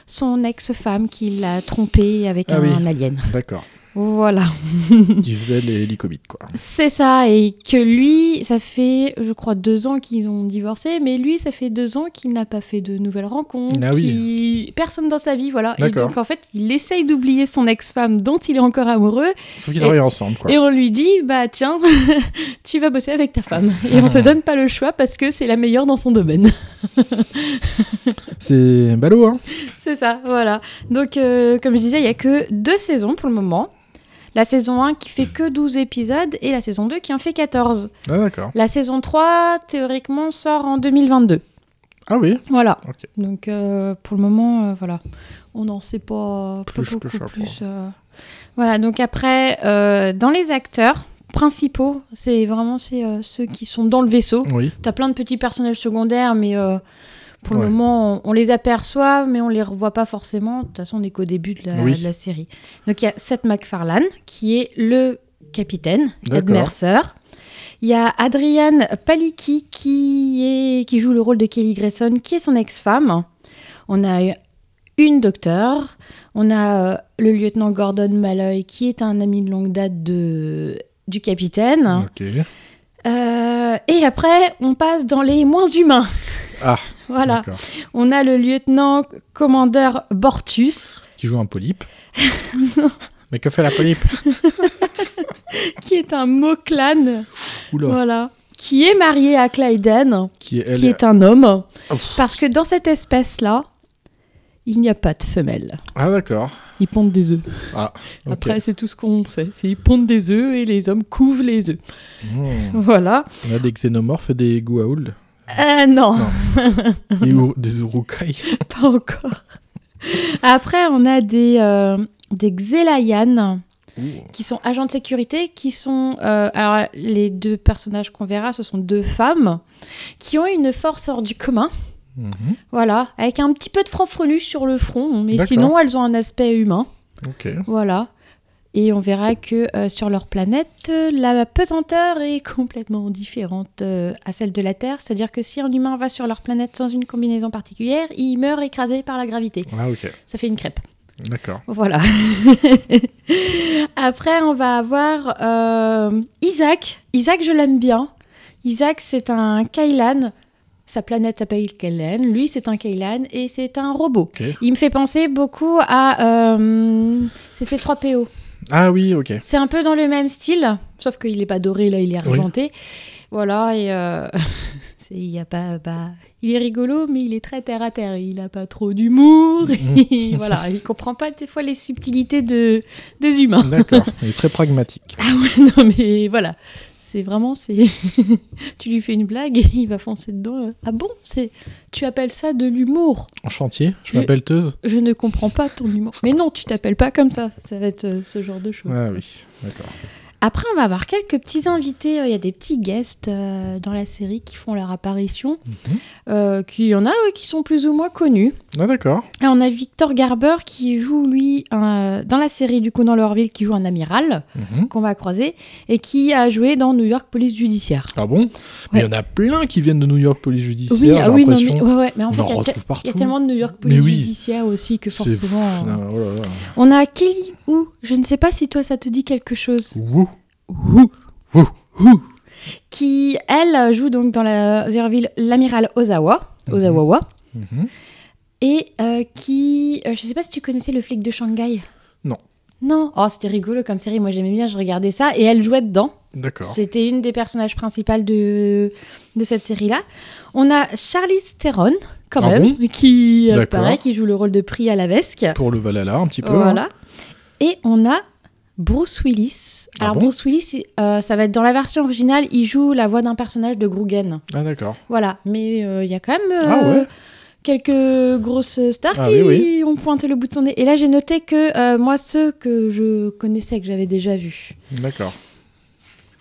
[SPEAKER 2] son ex-femme qui l'a trompé avec
[SPEAKER 1] Ah
[SPEAKER 2] un,
[SPEAKER 1] oui.
[SPEAKER 2] alien.
[SPEAKER 1] D'accord.
[SPEAKER 2] Voilà. <laughs>
[SPEAKER 1] Ils faisaient les licobites, quoi.
[SPEAKER 2] C'est ça, et que lui, ça fait, je crois, deux ans qu'ils ont divorcé, mais lui, ça fait deux ans qu'il n'a pas fait de nouvelles rencontres,
[SPEAKER 1] Ah oui.
[SPEAKER 2] personne dans sa vie, voilà. Et donc, en fait, il essaye d'oublier son ex-femme dont il est encore amoureux.
[SPEAKER 1] Sauf qu'ils
[SPEAKER 2] Et-
[SPEAKER 1] travaillent ensemble, quoi.
[SPEAKER 2] Et on lui dit, bah tiens, <laughs> tu vas bosser avec ta femme. Et on te donne pas le choix parce que c'est la meilleure dans son domaine.
[SPEAKER 1] C'est ballot, hein <laughs>
[SPEAKER 2] C'est ça, voilà. Donc, euh, comme je disais, il y a que deux saisons pour le moment. La saison 1 qui fait que 12 épisodes et la saison 2 qui en fait 14.
[SPEAKER 1] Ah, d'accord.
[SPEAKER 2] La saison 3, théoriquement, sort en 2022.
[SPEAKER 1] Ah oui
[SPEAKER 2] Voilà. Donc, euh, pour le moment, euh, voilà. On n'en sait pas, pas
[SPEAKER 1] Plus que
[SPEAKER 2] beaucoup
[SPEAKER 1] ça, quoi.
[SPEAKER 2] plus. euh. Voilà, donc après, dans les acteurs principaux, c'est vraiment c'est, ceux qui sont dans le vaisseau.
[SPEAKER 1] Oui.
[SPEAKER 2] T'as plein de petits personnages secondaires, mais pour
[SPEAKER 1] Ouais.
[SPEAKER 2] le moment, on, on les aperçoit, mais on les revoit pas forcément. De toute façon, on n'est qu'au début de la,
[SPEAKER 1] Oui.
[SPEAKER 2] de la série. Donc, il y a Seth MacFarlane, qui est le capitaine, Ed. Mercer. Il y a Adrienne Palicki, qui, est, qui joue le rôle de Kelly Grayson, qui est son ex-femme. On a une docteure. On a euh, le lieutenant Gordon Malloy, qui est un ami de longue date de, du capitaine.
[SPEAKER 1] Ok.
[SPEAKER 2] Euh, et après, on passe dans les moins humains.
[SPEAKER 1] Ah,
[SPEAKER 2] Voilà. On a le lieutenant commandeur Bortus,
[SPEAKER 1] Qui joue un polype. <laughs> Mais que fait la polype <laughs>
[SPEAKER 2] qui est un.
[SPEAKER 1] Oula.
[SPEAKER 2] Voilà. Qui est marié à Clyden,
[SPEAKER 1] Qui est, elle,
[SPEAKER 2] qui est un homme.
[SPEAKER 1] Ouf.
[SPEAKER 2] Parce que dans cette espèce-là, il n'y a pas de femelle.
[SPEAKER 1] Ah, d'accord.
[SPEAKER 2] Ils pondent des œufs.
[SPEAKER 1] Ah.
[SPEAKER 2] Après, c'est tout ce qu'on sait. C'est ils pondent des œufs et les hommes couvent les œufs.
[SPEAKER 1] Hmm.
[SPEAKER 2] Voilà.
[SPEAKER 1] On a des xénomorphes et des goa'uld.
[SPEAKER 2] Euh, non, <laughs>
[SPEAKER 1] Des, ur- des urukai. <laughs>
[SPEAKER 2] pas encore. Après, on a des, euh, des Xelayan qui sont agents de sécurité, qui sont... euh, alors, les deux personnages qu'on verra, ce sont deux femmes qui ont une force hors du commun.
[SPEAKER 1] Mhm.
[SPEAKER 2] Voilà, avec un petit peu de franc-frelu sur le front, mais sinon, elles ont un aspect humain.
[SPEAKER 1] Ok.
[SPEAKER 2] Voilà. Et on verra que euh, sur leur planète, euh, la pesanteur est complètement différente euh, à celle de la Terre. C'est-à-dire que si un humain va sur leur planète sans une combinaison particulière, il meurt écrasé par la gravité.
[SPEAKER 1] Ah, ok.
[SPEAKER 2] Ça fait une crêpe.
[SPEAKER 1] D'accord.
[SPEAKER 2] Voilà. <laughs> Après, on va avoir euh, Isaac. Isaac, je l'aime bien. Isaac, c'est un Kailan. Sa planète s'appelle Kailan. Lui, c'est un Kailan et c'est un robot. Il me fait penser beaucoup à euh, CC3PO.
[SPEAKER 1] Ah oui, ok.
[SPEAKER 2] C'est un peu dans le même style, sauf qu'il n'est pas doré, là, il est argenté. Voilà, et euh, <laughs> il y a pas, pas- il est rigolo, mais il est très terre à terre. Il n'a pas trop d'humour. <laughs> <laughs> voilà, il comprend pas des fois les subtilités de, des humains.
[SPEAKER 1] D'accord. <laughs> Il est très pragmatique.
[SPEAKER 2] Ah ouais, non, mais voilà. C'est vraiment, c'est. tu lui fais une blague et il va foncer dedans. Ah bon c'est... Tu appelles ça de l'humour
[SPEAKER 1] En chantier, je
[SPEAKER 2] Je-
[SPEAKER 1] m'appelle Teuse.
[SPEAKER 2] Je ne comprends pas ton humour. Mais non, tu t'appelles pas comme ça. Ça va être euh, ce genre de choses.
[SPEAKER 1] Ah oui, d'accord.
[SPEAKER 2] Après, on va avoir quelques petits invités. Il y a des petits guests euh, dans la série qui font leur apparition.
[SPEAKER 1] Mhm.
[SPEAKER 2] Euh, qui il y en a euh, qui sont plus ou moins connus.
[SPEAKER 1] Ah d'accord.
[SPEAKER 2] Et on a Victor Garber qui joue, lui, un- dans la série, du coup, dans L'Orville, qui joue un amiral
[SPEAKER 1] Mhm.
[SPEAKER 2] qu'on va croiser et qui a joué dans New York Police Judiciaire.
[SPEAKER 1] Ah bon? Mais il y en a plein qui viennent de New York Police Judiciaire.
[SPEAKER 2] Oui, ah oui, non,
[SPEAKER 1] l'impression.
[SPEAKER 2] mais, ouais, ouais, mais en fait, il y a y, tellement de New York Police
[SPEAKER 1] oui.
[SPEAKER 2] Judiciaire aussi que forcément. euh,
[SPEAKER 1] oh là là.
[SPEAKER 2] On a Kelly Hu, je ne sais pas si toi ça te dit quelque chose.
[SPEAKER 1] Wouh.
[SPEAKER 2] Qui, elle, joue donc dans la Zerville l'amiral Ozawa.
[SPEAKER 1] Mhm.
[SPEAKER 2] Ozawa.
[SPEAKER 1] Mhm.
[SPEAKER 2] Et euh, qui. euh, je sais pas si tu connaissais le flic de Shanghai.
[SPEAKER 1] Non.
[SPEAKER 2] Non. Oh, c'était rigolo comme série. Moi, j'aimais bien, je regardais ça. Et elle jouait dedans.
[SPEAKER 1] D'accord.
[SPEAKER 2] C'était une des personnages principales de, de cette série-là. On a Charlize Theron, quand
[SPEAKER 1] Ah
[SPEAKER 2] même, qui, pareil, qui joue le rôle de Pri à la vesque.
[SPEAKER 1] Pour le Valhalla, un petit peu.
[SPEAKER 2] Voilà.
[SPEAKER 1] hein.
[SPEAKER 2] Et on a Bruce Willis.
[SPEAKER 1] Ah
[SPEAKER 2] Alors,
[SPEAKER 1] bon
[SPEAKER 2] Bruce Willis, euh, ça va être dans la version originale, il joue la voix d'un personnage de Grugen.
[SPEAKER 1] Ah d'accord.
[SPEAKER 2] Voilà. Mais euh, il y a quand même.
[SPEAKER 1] Ah
[SPEAKER 2] euh,
[SPEAKER 1] ouais.
[SPEAKER 2] Quelques grosses stars
[SPEAKER 1] Ah
[SPEAKER 2] qui
[SPEAKER 1] oui,
[SPEAKER 2] ont pointé le bout de son nez. Et là, j'ai noté que moi, ceux que je connaissais, que j'avais déjà vus.
[SPEAKER 1] D'accord.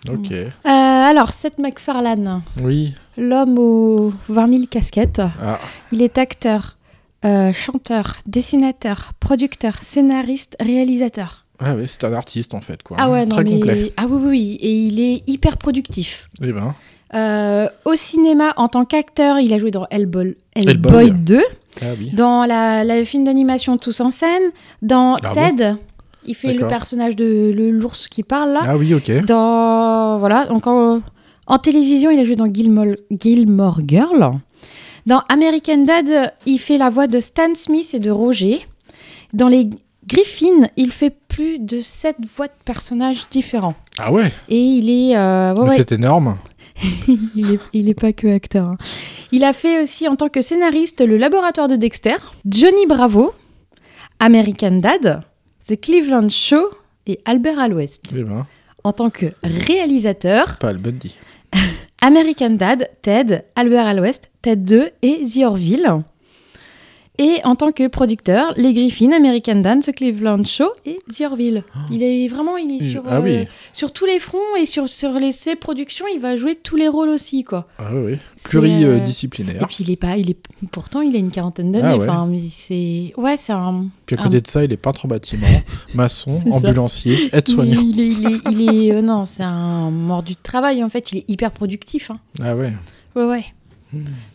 [SPEAKER 1] Ok.
[SPEAKER 2] Euh, alors, Seth MacFarlane,
[SPEAKER 1] Oui.
[SPEAKER 2] l'homme aux 20 000 casquettes.
[SPEAKER 1] Ah.
[SPEAKER 2] Il est acteur, euh, chanteur, dessinateur, producteur, scénariste, réalisateur.
[SPEAKER 1] Ah oui, c'est un artiste en fait quoi.
[SPEAKER 2] Ah ouais, non mais ah oui, oui oui et il est hyper productif.
[SPEAKER 1] Eh ben.
[SPEAKER 2] Euh, au cinéma, en tant qu'acteur, il a joué dans Hellboy,
[SPEAKER 1] Hellboy.
[SPEAKER 2] Hellboy 2,
[SPEAKER 1] Ah oui.
[SPEAKER 2] dans la, la film d'animation Tous en scène, dans
[SPEAKER 1] Ah
[SPEAKER 2] Ted, il fait le personnage de le- l'ours qui parle là.
[SPEAKER 1] Ah oui, ok.
[SPEAKER 2] Dans voilà, donc en, en télévision, il a joué dans Gilmore, Gilmore Girl. Dans American Dad, il fait la voix de Stan Smith et de Roger. Dans les Griffins, il fait plus de sept voix de personnages différents.
[SPEAKER 1] Ah ouais.
[SPEAKER 2] Et il est, euh, ouais,
[SPEAKER 1] Mais
[SPEAKER 2] ouais,
[SPEAKER 1] C'est énorme. <laughs>
[SPEAKER 2] il est, il est pas que acteur. hein. Il a fait aussi en tant que scénariste le laboratoire de Dexter, Johnny Bravo, American Dad, The Cleveland Show et Albert à l'Ouest.
[SPEAKER 1] Eh ben.
[SPEAKER 2] En tant que réalisateur,
[SPEAKER 1] Pas le Bundy. <laughs>
[SPEAKER 2] American Dad, Ted, Albert à l'Ouest, Ted 2 et The Orville. Et en tant que producteur, Les Griffins, American Dad, The Cleveland Show et The Orville. Il est vraiment il est sur,
[SPEAKER 1] ah oui.
[SPEAKER 2] euh, sur tous les fronts et sur, sur les, ses productions, il va jouer tous les rôles aussi. quoi.
[SPEAKER 1] Ah oui, oui.
[SPEAKER 2] C'est, euh,
[SPEAKER 1] Pluridisciplinaire.
[SPEAKER 2] Et puis il est pas, il est pourtant il a une quarantaine d'années.
[SPEAKER 1] Ah ouais.
[SPEAKER 2] C'est ouais, un.
[SPEAKER 1] Puis à
[SPEAKER 2] un-
[SPEAKER 1] côté de ça, il est peintre en bâtiment, <laughs> maçon, ambulancier, aide-soignant.
[SPEAKER 2] il est, il est, il est- euh, non, c'est un mordu de travail en fait. Il est hyper productif. hein.
[SPEAKER 1] Ah ouais.
[SPEAKER 2] Ouais, ouais.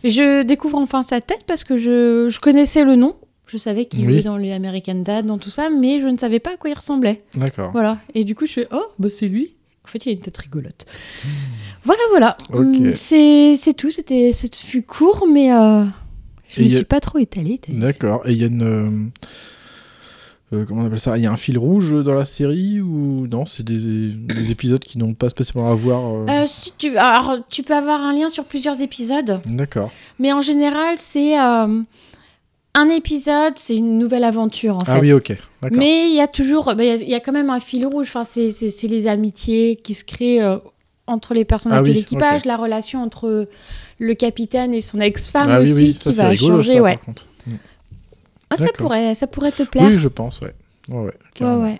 [SPEAKER 2] Et Je découvre enfin sa tête parce que je, je connaissais le nom. Je savais qu'il
[SPEAKER 1] Oui.
[SPEAKER 2] jouait dans les American Dad, dans tout ça, mais je ne savais pas à quoi il ressemblait.
[SPEAKER 1] D'accord.
[SPEAKER 2] Voilà. Et du coup, je fais Oh, bah c'est lui. En fait, il a une tête rigolote. Voilà, voilà.
[SPEAKER 1] Ok.
[SPEAKER 2] Hum, C'est tout. C'était, ce fut court, mais euh, je ne
[SPEAKER 1] a-
[SPEAKER 2] suis pas trop étalée.
[SPEAKER 1] D'accord. Et il y a une. euh, euh, comment on appelle ça? Il y a un fil rouge dans la série ou non? C'est des, des épisodes qui n'ont pas spécialement à voir. euh,
[SPEAKER 2] Euh, si tu, alors, tu peux avoir un lien sur plusieurs épisodes,
[SPEAKER 1] D'accord.
[SPEAKER 2] mais en général, c'est un épisode, c'est une nouvelle aventure en fait.
[SPEAKER 1] Ah oui, ok.
[SPEAKER 2] Mais il y a toujours, bah, il y a- il y, a quand même un fil rouge. Enfin, c'est- les amitiés qui se créent euh, entre les personnages
[SPEAKER 1] Ah
[SPEAKER 2] de
[SPEAKER 1] oui,
[SPEAKER 2] l'équipage, la relation entre le capitaine et son ex-femme
[SPEAKER 1] Ah
[SPEAKER 2] aussi
[SPEAKER 1] oui,
[SPEAKER 2] qui
[SPEAKER 1] ça,
[SPEAKER 2] va
[SPEAKER 1] rigolo,
[SPEAKER 2] changer.
[SPEAKER 1] ça,
[SPEAKER 2] ouais.
[SPEAKER 1] par contre.
[SPEAKER 2] Ah, ça pourrait, ça pourrait te plaire.
[SPEAKER 1] Oui, je pense, ouais. Ouais, ouais,
[SPEAKER 2] ouais,
[SPEAKER 1] carrément.
[SPEAKER 2] ouais.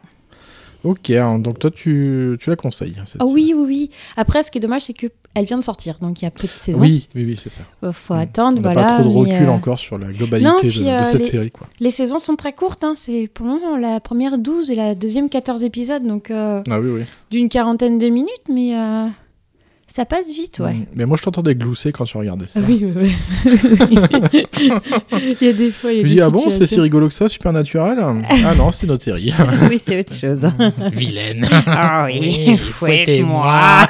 [SPEAKER 1] Ok, hein, donc toi, tu, tu la conseilles. cette
[SPEAKER 2] Ah oui, oui, oui. Après, ce qui est dommage, c'est que elle vient de sortir, donc il y a peu de saisons.
[SPEAKER 1] Oui, oui, oui, c'est ça.
[SPEAKER 2] Euh, faut attendre,
[SPEAKER 1] On
[SPEAKER 2] voilà.
[SPEAKER 1] pas trop de recul
[SPEAKER 2] euh,
[SPEAKER 1] encore sur la globalité
[SPEAKER 2] non,
[SPEAKER 1] de,
[SPEAKER 2] puis,
[SPEAKER 1] de
[SPEAKER 2] euh,
[SPEAKER 1] cette
[SPEAKER 2] les-
[SPEAKER 1] série, quoi.
[SPEAKER 2] Les saisons sont très courtes, hein. c'est pour le moment la première 12 et la deuxième 14 épisodes, donc euh,
[SPEAKER 1] Ah oui, oui.
[SPEAKER 2] d'une quarantaine de minutes, mais ça passe vite, ouais.
[SPEAKER 1] Mm. Mais moi, je t'entendais glousser quand tu regardais ça.
[SPEAKER 2] Ah oui, oui, oui. <laughs> il y a des fois, il y a
[SPEAKER 1] Je
[SPEAKER 2] des
[SPEAKER 1] dis, ah bon, c'est si rigolo que ça, Supernatural Ah non, c'est notre série. <laughs>
[SPEAKER 5] oui, c'est autre chose. <laughs>
[SPEAKER 1] Vilaine.
[SPEAKER 5] Ah oui, fouettez-moi.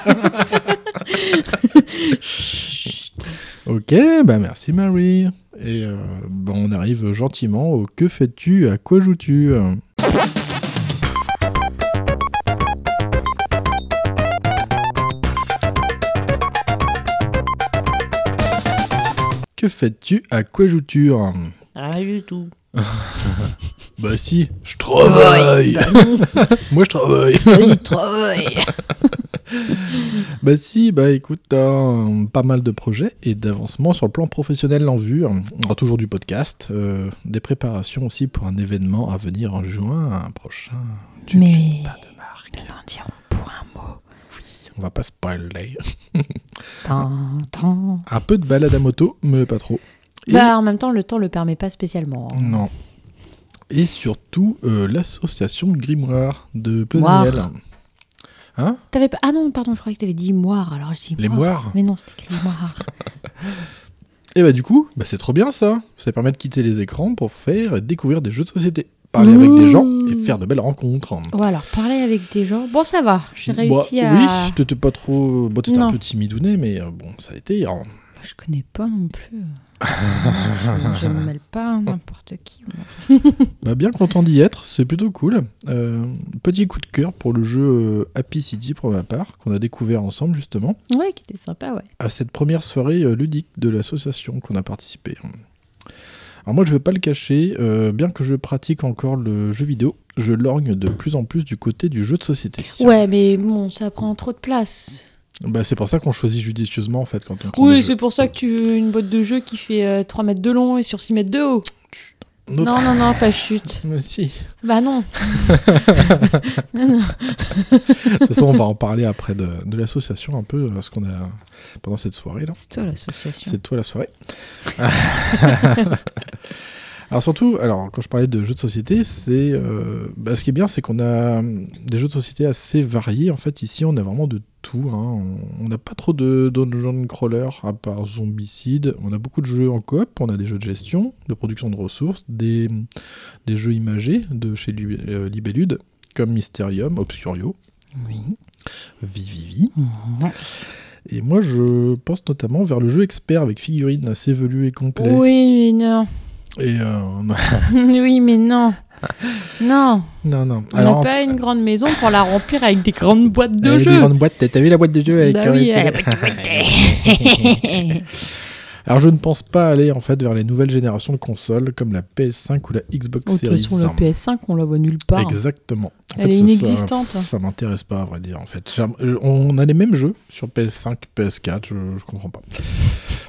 [SPEAKER 1] ok, bah merci Marie. Et euh, bah, on arrive gentiment au que fais-tu, à quoi joues-tu? Que fais-tu, à quoi joues-tu
[SPEAKER 5] Rien du tout. <laughs>
[SPEAKER 1] Bah si, je travaille. <laughs> Moi je travaille.
[SPEAKER 5] Vas-y, travaille. <laughs>
[SPEAKER 1] Bah si, bah écoute, euh, pas mal de projets et d'avancements sur le plan professionnel en vue. On aura toujours du podcast, euh, des préparations aussi pour un événement à venir en juin prochain. Tu ne
[SPEAKER 2] Mais
[SPEAKER 1] suis pas de marque.
[SPEAKER 2] n'en dirons mot.
[SPEAKER 1] On va pas spoiler. <laughs> Un peu de balade à moto, mais pas trop. Et-
[SPEAKER 2] Bah, en même temps, le temps le permet pas spécialement. hein.
[SPEAKER 1] Non. Et surtout, euh, l'association Grimoire de. Pleniel. Hein?
[SPEAKER 2] T'avais pas... Ah non, pardon, je croyais que t'avais dit moire, alors je dis
[SPEAKER 1] Les
[SPEAKER 2] moire.
[SPEAKER 1] moires
[SPEAKER 2] Mais non, c'était écrit moire.
[SPEAKER 1] Et bah du coup, bah, c'est trop bien ça. Ça permet de quitter les écrans pour faire découvrir des jeux de société. Parler avec des gens et faire de belles rencontres.
[SPEAKER 2] Ouais, alors parler avec des gens. Bon, ça va, j'ai réussi
[SPEAKER 1] Bah,
[SPEAKER 2] à.
[SPEAKER 1] Oui, t'étais pas trop... Bon, t'étais un
[SPEAKER 2] Non.
[SPEAKER 1] peu timidouné, mais euh, bon, ça a été...
[SPEAKER 2] Je connais pas non plus. <laughs> je je me mêle pas à n'importe qui. moi.
[SPEAKER 1] Bah, bien content d'y être, c'est plutôt cool. Euh, petit coup de cœur pour le jeu euh, Happy City pour ma part, qu'on a découvert ensemble justement,
[SPEAKER 2] Ouais, qui était sympa, ouais.
[SPEAKER 1] à cette première soirée euh, ludique de l'association qu'on a participé. Alors moi je vais pas le cacher, euh, bien que je pratique encore le jeu vidéo, je lorgne de plus en plus du côté du jeu de société.
[SPEAKER 2] Ouais, mais bon, ça prend trop de place.
[SPEAKER 1] Bah, c'est pour ça qu'on choisit judicieusement en fait quand on
[SPEAKER 2] Oui, c'est pour ça que tu veux une boîte de jeu qui fait euh, 3 mètres de long et sur 6 mètres de haut. Non, non, non, pas chute. <laughs>
[SPEAKER 1] Mais si.
[SPEAKER 2] Bah non. <laughs> non, non.
[SPEAKER 1] De toute façon, on va en parler après de, de l'association un peu, euh, ce qu'on a pendant cette soirée là.
[SPEAKER 2] C'est toi l'association.
[SPEAKER 1] C'est toi la soirée. <laughs> alors surtout, alors quand je parlais de jeux de société, c'est euh, bah, ce qui est bien, c'est qu'on a hum, des jeux de société assez variés. En fait, ici, on a vraiment de tout. hein. On- n'a pas trop de dungeon crawler à part Zombicide. On a beaucoup de jeux en coop. On a des jeux de gestion, de production de ressources, des, des jeux imagés de chez Lib- euh, Libellude, comme Mysterium, Obscurio,
[SPEAKER 2] Oui.
[SPEAKER 1] Vivivi.
[SPEAKER 2] Mhm.
[SPEAKER 1] Et moi, je pense notamment vers le jeu expert avec figurines assez velues et complet.
[SPEAKER 2] Oui, mais non.
[SPEAKER 1] Et euh, <laughs>
[SPEAKER 2] oui, mais non. <laughs> Non.
[SPEAKER 1] non, non.
[SPEAKER 2] On n'a pas une grande maison pour la remplir avec des grandes boîtes de
[SPEAKER 1] avec des
[SPEAKER 2] jeux.
[SPEAKER 1] grandes boîtes, t'as vu la boîte de jeu avec
[SPEAKER 2] Bah oui, <laughs>
[SPEAKER 1] Alors, je ne pense pas aller en fait vers les nouvelles générations de consoles comme la PS5 ou la Xbox
[SPEAKER 2] Oh, De toute
[SPEAKER 1] Series.
[SPEAKER 2] façon, la PS5, on la voit nulle part.
[SPEAKER 1] Exactement. En
[SPEAKER 2] Elle est inexistante.
[SPEAKER 1] Ça, ça m'intéresse pas, à vrai dire, en fait. On a les mêmes jeux sur PS5, PS4, je, je comprends pas.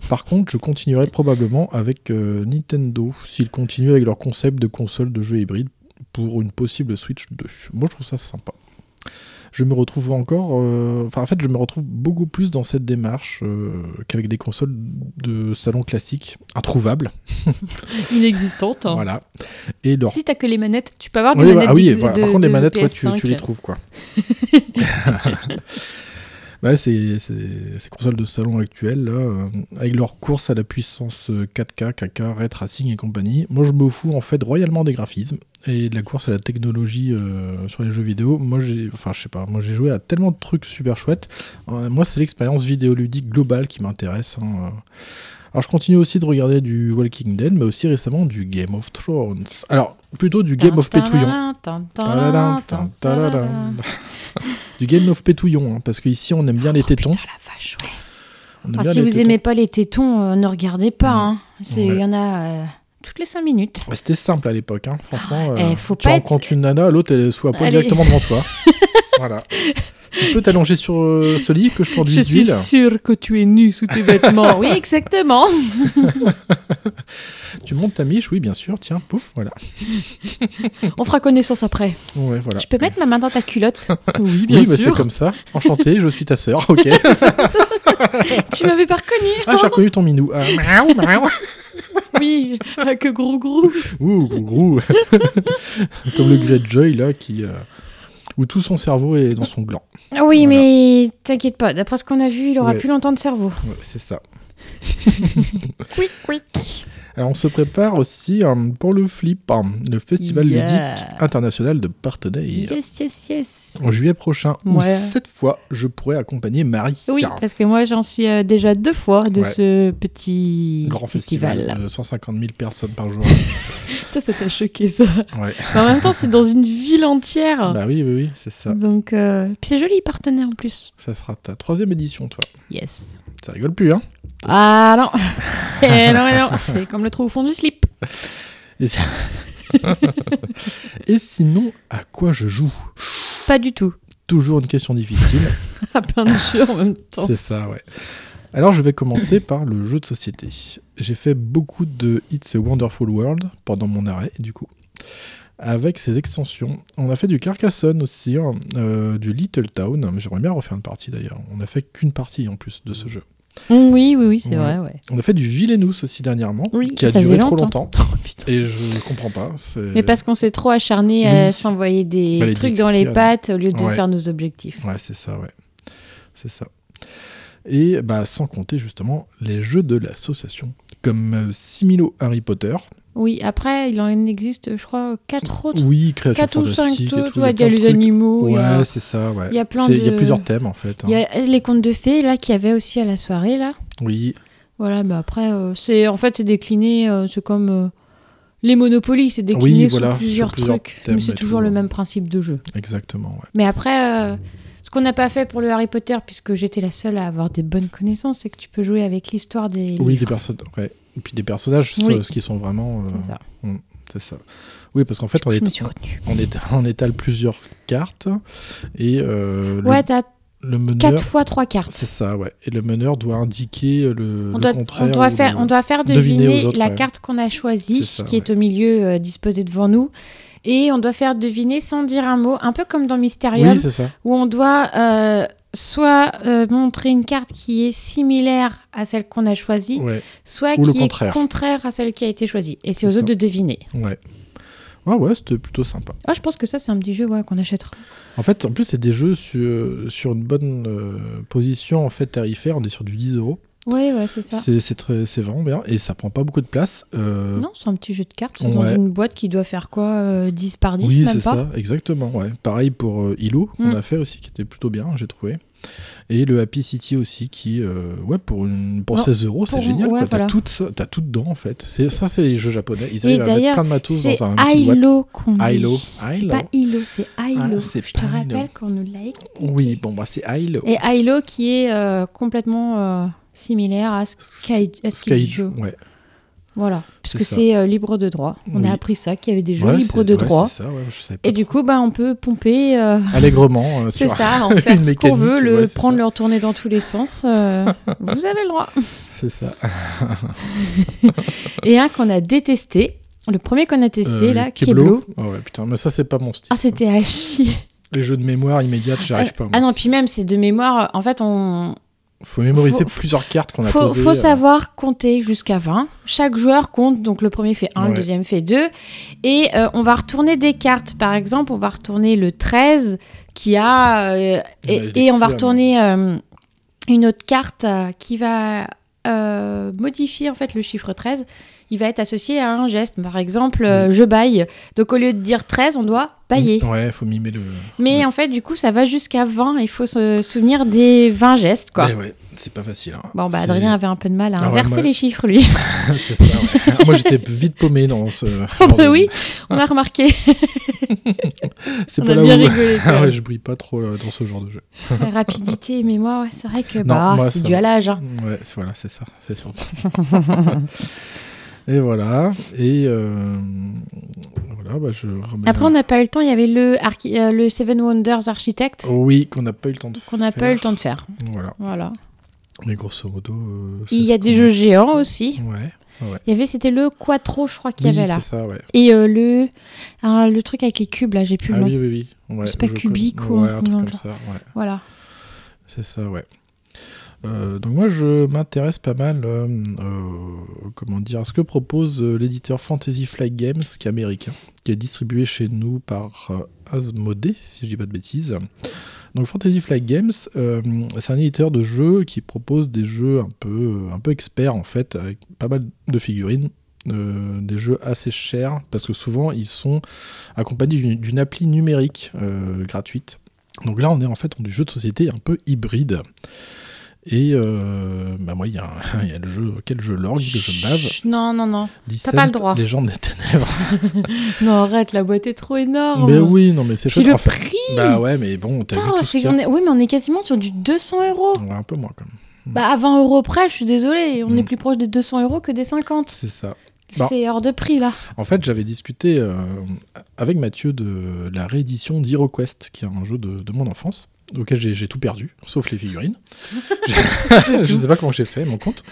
[SPEAKER 1] Par contre, je continuerai probablement avec euh, Nintendo, s'ils continuent avec leur concept de console de jeux hybride pour une possible Switch 2. Moi, je trouve ça sympa. Je me retrouve encore, euh, enfin en fait, je me retrouve beaucoup plus dans cette démarche euh, qu'avec des consoles de salon classiques, introuvables. <laughs>
[SPEAKER 2] Inexistante. hein.
[SPEAKER 1] Voilà. Et leur
[SPEAKER 2] Si t'as que les manettes, tu peux avoir des
[SPEAKER 1] oui,
[SPEAKER 2] manettes
[SPEAKER 1] ah oui,
[SPEAKER 2] d'X-
[SPEAKER 1] voilà.
[SPEAKER 2] de-
[SPEAKER 1] par contre, les manettes, ouais, tu,
[SPEAKER 2] PS5.
[SPEAKER 1] tu les trouves, quoi. <laughs> Ouais, c'est- ces consoles de salon actuelles, là, euh, avec leur course à la puissance euh, 4K, KK, Ray Tracing et compagnie. Moi, je me fous en fait royalement des graphismes et de la course à la technologie euh, sur les jeux vidéo. Moi, j'ai, enfin, je sais pas, moi j'ai joué à tellement de trucs super chouettes. Euh, moi, c'est l'expérience vidéoludique globale qui m'intéresse. hein, euh. Alors, je continue aussi de regarder du Walking Dead, mais aussi récemment du Game of Thrones. Alors, plutôt du Game of Pétouillon. Du Game of Pétouillon, parce qu'ici on aime bien les tétons. On aime
[SPEAKER 2] Ah,
[SPEAKER 1] bien
[SPEAKER 2] si vous aimez pas les tétons, ne regardez pas. Il
[SPEAKER 1] Ouais.
[SPEAKER 2] y en a toutes les 5 minutes.
[SPEAKER 1] Ouais, C'était simple à l'époque, franchement. Tu
[SPEAKER 2] pas
[SPEAKER 1] rencontres une nana, l'autre elle la poêle
[SPEAKER 2] Allez.
[SPEAKER 1] directement devant toi. Voilà. Tu peux t'allonger sur euh, ce lit que je
[SPEAKER 2] Je
[SPEAKER 1] t'enduise
[SPEAKER 2] suis
[SPEAKER 1] d'huile.
[SPEAKER 2] sûre que tu es nu sous tes vêtements. <laughs> oui, exactement.
[SPEAKER 1] Tu montes ta miche, oui, bien sûr. Tiens, pouf, voilà.
[SPEAKER 2] On fera connaissance après.
[SPEAKER 1] Ouais, voilà.
[SPEAKER 2] Je peux mettre ma main dans ta culotte? Oui, <laughs>
[SPEAKER 1] oui,
[SPEAKER 2] bien
[SPEAKER 1] mais c'est
[SPEAKER 2] sûr.
[SPEAKER 1] comme ça. Enchanté, je suis ta sœur. Ok. <laughs>
[SPEAKER 2] tu m'avais pas reconnu.
[SPEAKER 1] ah, j'ai reconnu ton minou. Ah, miaou, miaou.
[SPEAKER 2] Oui, ah, que gros gros.
[SPEAKER 1] Ouh, gros, gros. Comme le Greyjoy, là, qui. euh, où tout son cerveau est dans son gland.
[SPEAKER 2] Oui, mais t'inquiète pas. D'après ce qu'on a vu, il aura
[SPEAKER 1] Ouais.
[SPEAKER 2] plus longtemps de cerveau.
[SPEAKER 1] Ouais, c'est ça. <laughs> <laughs>
[SPEAKER 2] Quick, quick.
[SPEAKER 1] Alors, on se prépare aussi euh, pour le Flip, hein, le festival
[SPEAKER 2] Yeah.
[SPEAKER 1] ludique international de Partenaire.
[SPEAKER 2] Yes, yes, yes.
[SPEAKER 1] En juillet prochain, où
[SPEAKER 2] Ouais.
[SPEAKER 1] cette fois, je pourrai accompagner Marie.
[SPEAKER 2] Oui, parce que moi j'en suis euh, déjà deux fois de
[SPEAKER 1] Ouais.
[SPEAKER 2] ce petit
[SPEAKER 1] Grand festival,
[SPEAKER 2] festival.
[SPEAKER 1] de 150 000 personnes par jour. <laughs>
[SPEAKER 2] Toi, ça t'a choqué ça.
[SPEAKER 1] Ouais.
[SPEAKER 2] En même temps, c'est dans une ville entière.
[SPEAKER 1] bah oui, oui, oui, c'est ça.
[SPEAKER 2] Donc, euh, puis c'est joli, partenaire en plus.
[SPEAKER 1] Ça sera ta troisième édition, toi.
[SPEAKER 2] Yes.
[SPEAKER 1] Ça rigole plus, hein
[SPEAKER 2] Ah non. <laughs> Eh non, eh non, c'est comme le trou au fond du slip.
[SPEAKER 1] Et, si- <laughs> Et sinon, à quoi je joue?
[SPEAKER 2] Pas du tout.
[SPEAKER 1] Toujours une question difficile. <laughs>
[SPEAKER 2] À plein de jeux en même temps.
[SPEAKER 1] C'est ça, ouais. Alors, je vais commencer par le jeu de société. J'ai fait beaucoup de It's a Wonderful World pendant mon arrêt, du coup. Avec ses extensions. On a fait du Carcassonne aussi, hein, euh, du Little Town. mais J'aimerais bien refaire une partie d'ailleurs. On a fait qu'une partie en plus de ce jeu.
[SPEAKER 2] Mm, Oui, oui, oui, c'est
[SPEAKER 1] Ouais.
[SPEAKER 2] vrai, ouais.
[SPEAKER 1] On a fait du Villainous aussi dernièrement,
[SPEAKER 2] Oui,
[SPEAKER 1] qui a duré trop
[SPEAKER 2] longtemps.
[SPEAKER 1] longtemps. <laughs> et je comprends pas.
[SPEAKER 2] Mais parce qu'on s'est trop acharné à
[SPEAKER 1] Oui.
[SPEAKER 2] s'envoyer des
[SPEAKER 1] Fallait
[SPEAKER 2] trucs dans les pattes au lieu de
[SPEAKER 1] Ouais.
[SPEAKER 2] faire nos objectifs.
[SPEAKER 1] Ouais, c'est ça, ouais. C'est ça. Et bah, sans compter justement les jeux de l'association, comme euh, Similo Harry Potter.
[SPEAKER 2] Oui, après, il en existe, je crois, quatre autres.
[SPEAKER 1] Oui, créatures
[SPEAKER 2] Quatre ou cinq autres. Ouais, il y a
[SPEAKER 1] de
[SPEAKER 2] les
[SPEAKER 1] trucs.
[SPEAKER 2] animaux. a-
[SPEAKER 1] Ouais, c'est ça, ouais.
[SPEAKER 2] Il y a plein
[SPEAKER 1] C'est- Il y a
[SPEAKER 2] de-
[SPEAKER 1] plusieurs thèmes en fait. hein.
[SPEAKER 2] Il y a les contes de fées, là, qu'il y avait aussi à la soirée, là.
[SPEAKER 1] Oui,
[SPEAKER 2] Voilà, mais après, euh, c'est en fait, c'est décliné, euh, c'est comme euh, les Monopoly, c'est décliné
[SPEAKER 1] Oui,
[SPEAKER 2] sous
[SPEAKER 1] voilà,
[SPEAKER 2] plusieurs
[SPEAKER 1] sur plusieurs
[SPEAKER 2] trucs.
[SPEAKER 1] thèmes
[SPEAKER 2] Mais c'est toujours le même principe de jeu.
[SPEAKER 1] exactement. Ouais.
[SPEAKER 2] Mais après, ce qu'on n'a pas fait pour le Harry Potter, puisque j'étais la seule à avoir des bonnes connaissances, c'est que tu peux jouer avec l'histoire des.
[SPEAKER 1] Oui,
[SPEAKER 2] livres.
[SPEAKER 1] des personnages. Ouais. Et puis des personnages,
[SPEAKER 2] Oui.
[SPEAKER 1] ce qui sont vraiment. euh,
[SPEAKER 2] C'est ça.
[SPEAKER 1] mm, c'est ça. Oui, parce qu'en fait, on, est, <laughs> est- étale plusieurs cartes et euh, le-
[SPEAKER 2] Ouais, t'as
[SPEAKER 1] le, meneur.
[SPEAKER 2] 4 fois 3 cartes.
[SPEAKER 1] C'est ça, ouais. Et le meneur doit indiquer le,
[SPEAKER 2] On
[SPEAKER 1] le
[SPEAKER 2] doit,
[SPEAKER 1] contraire.
[SPEAKER 2] on, doit faire,
[SPEAKER 1] le-
[SPEAKER 2] on doit faire
[SPEAKER 1] deviner
[SPEAKER 2] deviner,
[SPEAKER 1] aux autres,
[SPEAKER 2] la
[SPEAKER 1] ouais.
[SPEAKER 2] carte qu'on a choisie,
[SPEAKER 1] ça,
[SPEAKER 2] qui est au milieu euh, disposée devant nous. Et on doit faire deviner sans dire un mot, un peu comme dans Mysterium,
[SPEAKER 1] Oui, c'est ça.
[SPEAKER 2] où on doit euh, soit euh, montrer une carte qui est similaire à celle qu'on a choisie,
[SPEAKER 1] Ouais.
[SPEAKER 2] soit
[SPEAKER 1] Ou
[SPEAKER 2] qui
[SPEAKER 1] contraire.
[SPEAKER 2] est contraire à celle qui a été choisie. Et c'est
[SPEAKER 1] C'est
[SPEAKER 2] aux
[SPEAKER 1] ça.
[SPEAKER 2] autres de deviner.
[SPEAKER 1] Ouais. Ouais, ouais, c'était plutôt sympa.
[SPEAKER 2] Ah, je pense que ça, c'est un petit jeu ouais, qu'on achètera.
[SPEAKER 1] En fait, en plus, c'est des jeux sur, sur une bonne euh, position en fait tarifaire. On est sur du 10 euros.
[SPEAKER 2] Oui, ouais, c'est ça.
[SPEAKER 1] C'est vraiment bien et ça prend pas beaucoup de place. Euh,
[SPEAKER 2] Non, c'est un petit jeu de cartes. Dans
[SPEAKER 1] Ouais.
[SPEAKER 2] une boîte qui doit faire quoi euh, 10 par 10,
[SPEAKER 1] oui, c'est ça, exactement. Ouais. Pareil pour euh, Hilo qu'on
[SPEAKER 2] Mm.
[SPEAKER 1] a fait aussi, qui était plutôt bien, j'ai trouvé. Et le Happy City aussi, qui, euh, ouais, pour, une, pour
[SPEAKER 2] Non,
[SPEAKER 1] 16 euros, c'est génial.
[SPEAKER 2] ouais.
[SPEAKER 1] T'as
[SPEAKER 2] voilà.
[SPEAKER 1] tout, tout dedans, en fait. C'est- Ça, c'est les jeux japonais. Ils arrivent à mettre plein de matos dans un petit.
[SPEAKER 2] Hilo qu'on dit.
[SPEAKER 1] Hilo.
[SPEAKER 2] C'est pas Hilo, c'est Hilo.
[SPEAKER 1] Ah,
[SPEAKER 2] Je te rappelle qu'on nous l'a expliqué.
[SPEAKER 1] Oui, bon, bah, c'est Hilo.
[SPEAKER 2] Et Hilo qui est euh, complètement similaire à Sky, à Skyjo.
[SPEAKER 1] ouais.
[SPEAKER 2] Voilà, puisque
[SPEAKER 1] C'est
[SPEAKER 2] euh, libre de droit. On
[SPEAKER 1] Oui.
[SPEAKER 2] a appris ça, qu'il y avait des jeux
[SPEAKER 1] Ouais,
[SPEAKER 2] libres de
[SPEAKER 1] ouais,
[SPEAKER 2] droit.
[SPEAKER 1] ça, ouais,
[SPEAKER 2] Et du coup, bah, on peut pomper. euh, <laughs>
[SPEAKER 1] Allègrement. euh,
[SPEAKER 2] c'est ça, <laughs> en faire ce qu'on veut, le prendre,
[SPEAKER 1] ça.
[SPEAKER 2] le retourner dans tous les sens. <laughs> vous avez le droit.
[SPEAKER 1] C'est ça.
[SPEAKER 2] Et un qu'on a détesté, le premier qu'on a testé, là,
[SPEAKER 1] Keblo.
[SPEAKER 2] Keblo.
[SPEAKER 1] Oh ouais, putain, mais ça, c'est pas mon style.
[SPEAKER 2] Ah, c'était à chier.
[SPEAKER 1] Les jeux de mémoire immédiate, j'arrive
[SPEAKER 2] Ah,
[SPEAKER 1] pas.
[SPEAKER 2] ah non, puis même, c'est de mémoire. En fait, on,
[SPEAKER 1] Faut mémoriser
[SPEAKER 2] faut-
[SPEAKER 1] plusieurs cartes qu'on a
[SPEAKER 2] faut,
[SPEAKER 1] posées.
[SPEAKER 2] faut
[SPEAKER 1] euh,
[SPEAKER 2] savoir compter jusqu'à 20. Chaque joueur compte, donc le premier fait 1,
[SPEAKER 1] Ouais.
[SPEAKER 2] le deuxième fait 2. Et euh, on va retourner des cartes. Par exemple, on va retourner le 13 qui a. euh, et, et on va retourner. euh, une autre carte euh, qui va euh, modifier en fait le chiffre 13. Il va être associé à un geste. Par exemple, euh, je baille. Donc au lieu de dire 13, on doit bailler.
[SPEAKER 1] Ouais, faut mimer le.
[SPEAKER 2] Mais en fait, du coup, ça va jusqu'à 20. Il faut se souvenir des 20 gestes, quoi.
[SPEAKER 1] Eh ouais, c'est pas facile. hein.
[SPEAKER 2] Bon, bah, Adrien avait un peu de mal à
[SPEAKER 1] Ah ouais,
[SPEAKER 2] inverser
[SPEAKER 1] moi-
[SPEAKER 2] les chiffres, lui. <laughs>
[SPEAKER 1] c'est ça, ouais. Moi, j'étais vite paumé dans ce. <laughs>
[SPEAKER 2] Bah oui, <laughs> on a remarqué.
[SPEAKER 1] C'est pas
[SPEAKER 2] a
[SPEAKER 1] là
[SPEAKER 2] bien
[SPEAKER 1] où.
[SPEAKER 2] rigolé,
[SPEAKER 1] ah ouais, je brille pas trop là, dans ce genre de jeu.
[SPEAKER 2] La rapidité, mais moi, ouais, c'est vrai que bah, c'est
[SPEAKER 1] ça
[SPEAKER 2] dû à l'âge. hein.
[SPEAKER 1] Ouais, voilà, c'est ça, c'est sûr. Et voilà, et euh, voilà, bah je remets.
[SPEAKER 2] Après, on n'a pas eu le temps. Il y avait le, archi- euh, le Seven Wonders Architect
[SPEAKER 1] Oui, qu'on n'a pas eu le temps de
[SPEAKER 2] qu'on n'a pas eu le temps de faire.
[SPEAKER 1] Voilà.
[SPEAKER 2] Voilà.
[SPEAKER 1] Mais grosso modo. euh, c'est
[SPEAKER 2] Il y a
[SPEAKER 1] ce
[SPEAKER 2] des
[SPEAKER 1] qu'on-
[SPEAKER 2] jeux géants aussi.
[SPEAKER 1] Ouais.
[SPEAKER 2] Il y avait, c'était le Quattro, je crois qu'il y avait là.
[SPEAKER 1] c'est ça, ouais.
[SPEAKER 2] Et euh, le, ah, le truc avec les cubes, là, j'ai plus
[SPEAKER 1] Ah
[SPEAKER 2] le nom.
[SPEAKER 1] oui, oui, oui. Ouais,
[SPEAKER 2] c'est pas
[SPEAKER 1] je
[SPEAKER 2] cubique ou
[SPEAKER 1] ouais, un truc comme ça, ouais.
[SPEAKER 2] Voilà.
[SPEAKER 1] C'est ça, ouais. Euh, donc moi je m'intéresse pas mal, euh, euh, comment dire, à ce que propose l'éditeur Fantasy Flight Games, qui est américain, qui est distribué chez nous par Asmodee, si je dis pas de bêtises. Donc Fantasy Flight Games, c'est un éditeur de jeux qui propose des jeux un peu, un peu experts en fait, avec pas mal de figurines. des jeux assez chers parce que souvent ils sont accompagnés d'une- appli numérique gratuite. Donc là on est en fait dans du jeu de société un peu hybride. Et euh, bah moi, il y, a <laughs> y le jeu, quel jeu l'orgue que je bave.
[SPEAKER 2] Non, non, non. T'as pas le droit.
[SPEAKER 1] Légende des ténèbres. <laughs>
[SPEAKER 2] non, arrête, la boîte est trop énorme.
[SPEAKER 1] mais oui, non, mais c'est chouette.
[SPEAKER 2] le prix
[SPEAKER 1] Bah ouais, mais bon, t'as vu tout ce
[SPEAKER 2] on est- Oui, mais on est quasiment sur du 200 euros.
[SPEAKER 1] Ouais, un peu moins quand même.
[SPEAKER 2] Bah, à 20 euros près, je suis désolée. On
[SPEAKER 1] Mm.
[SPEAKER 2] est plus proche des 200 euros que des 50.
[SPEAKER 1] C'est ça. Bon.
[SPEAKER 2] C'est hors de prix, là.
[SPEAKER 1] En fait, j'avais discuté euh, avec Mathieu de la réédition d'HeroQuest, qui est un jeu de, de mon enfance, auquel j'ai tout perdu, sauf les figurines. <laughs> <laughs> je sais pas comment j'ai fait, mon compte.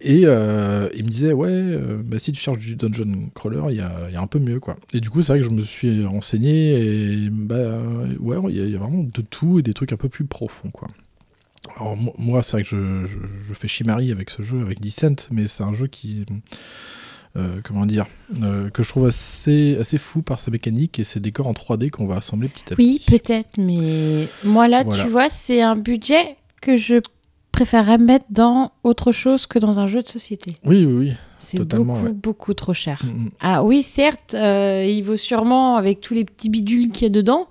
[SPEAKER 1] Et euh, il me disait, ouais, euh, bah, si tu cherches du dungeon crawler, il y a, il y a un peu mieux, quoi. Et du coup, c'est vrai que je me suis renseigné, et bah, ouais, il y, a- il y a vraiment de tout, et des trucs un peu plus profonds, quoi. Alors, mo- moi, c'est vrai que je, je, je fais chimarie avec ce jeu, avec Descent, mais c'est un jeu qui euh, comment dire, euh, que je trouve assez, assez fou par sa mécanique et ses décors en 3D qu'on va assembler petit à petit.
[SPEAKER 2] Oui, peut-être, mais moi, là,
[SPEAKER 1] Voilà.
[SPEAKER 2] tu vois, c'est un budget que je préférerais mettre dans autre chose que dans un jeu de société.
[SPEAKER 1] Oui, oui, oui.
[SPEAKER 2] C'est beaucoup,
[SPEAKER 1] ouais.
[SPEAKER 2] beaucoup trop cher.
[SPEAKER 1] Mm, mm.
[SPEAKER 2] Ah oui, certes, euh, il vaut sûrement avec tous les petits bidules qu'il y a dedans.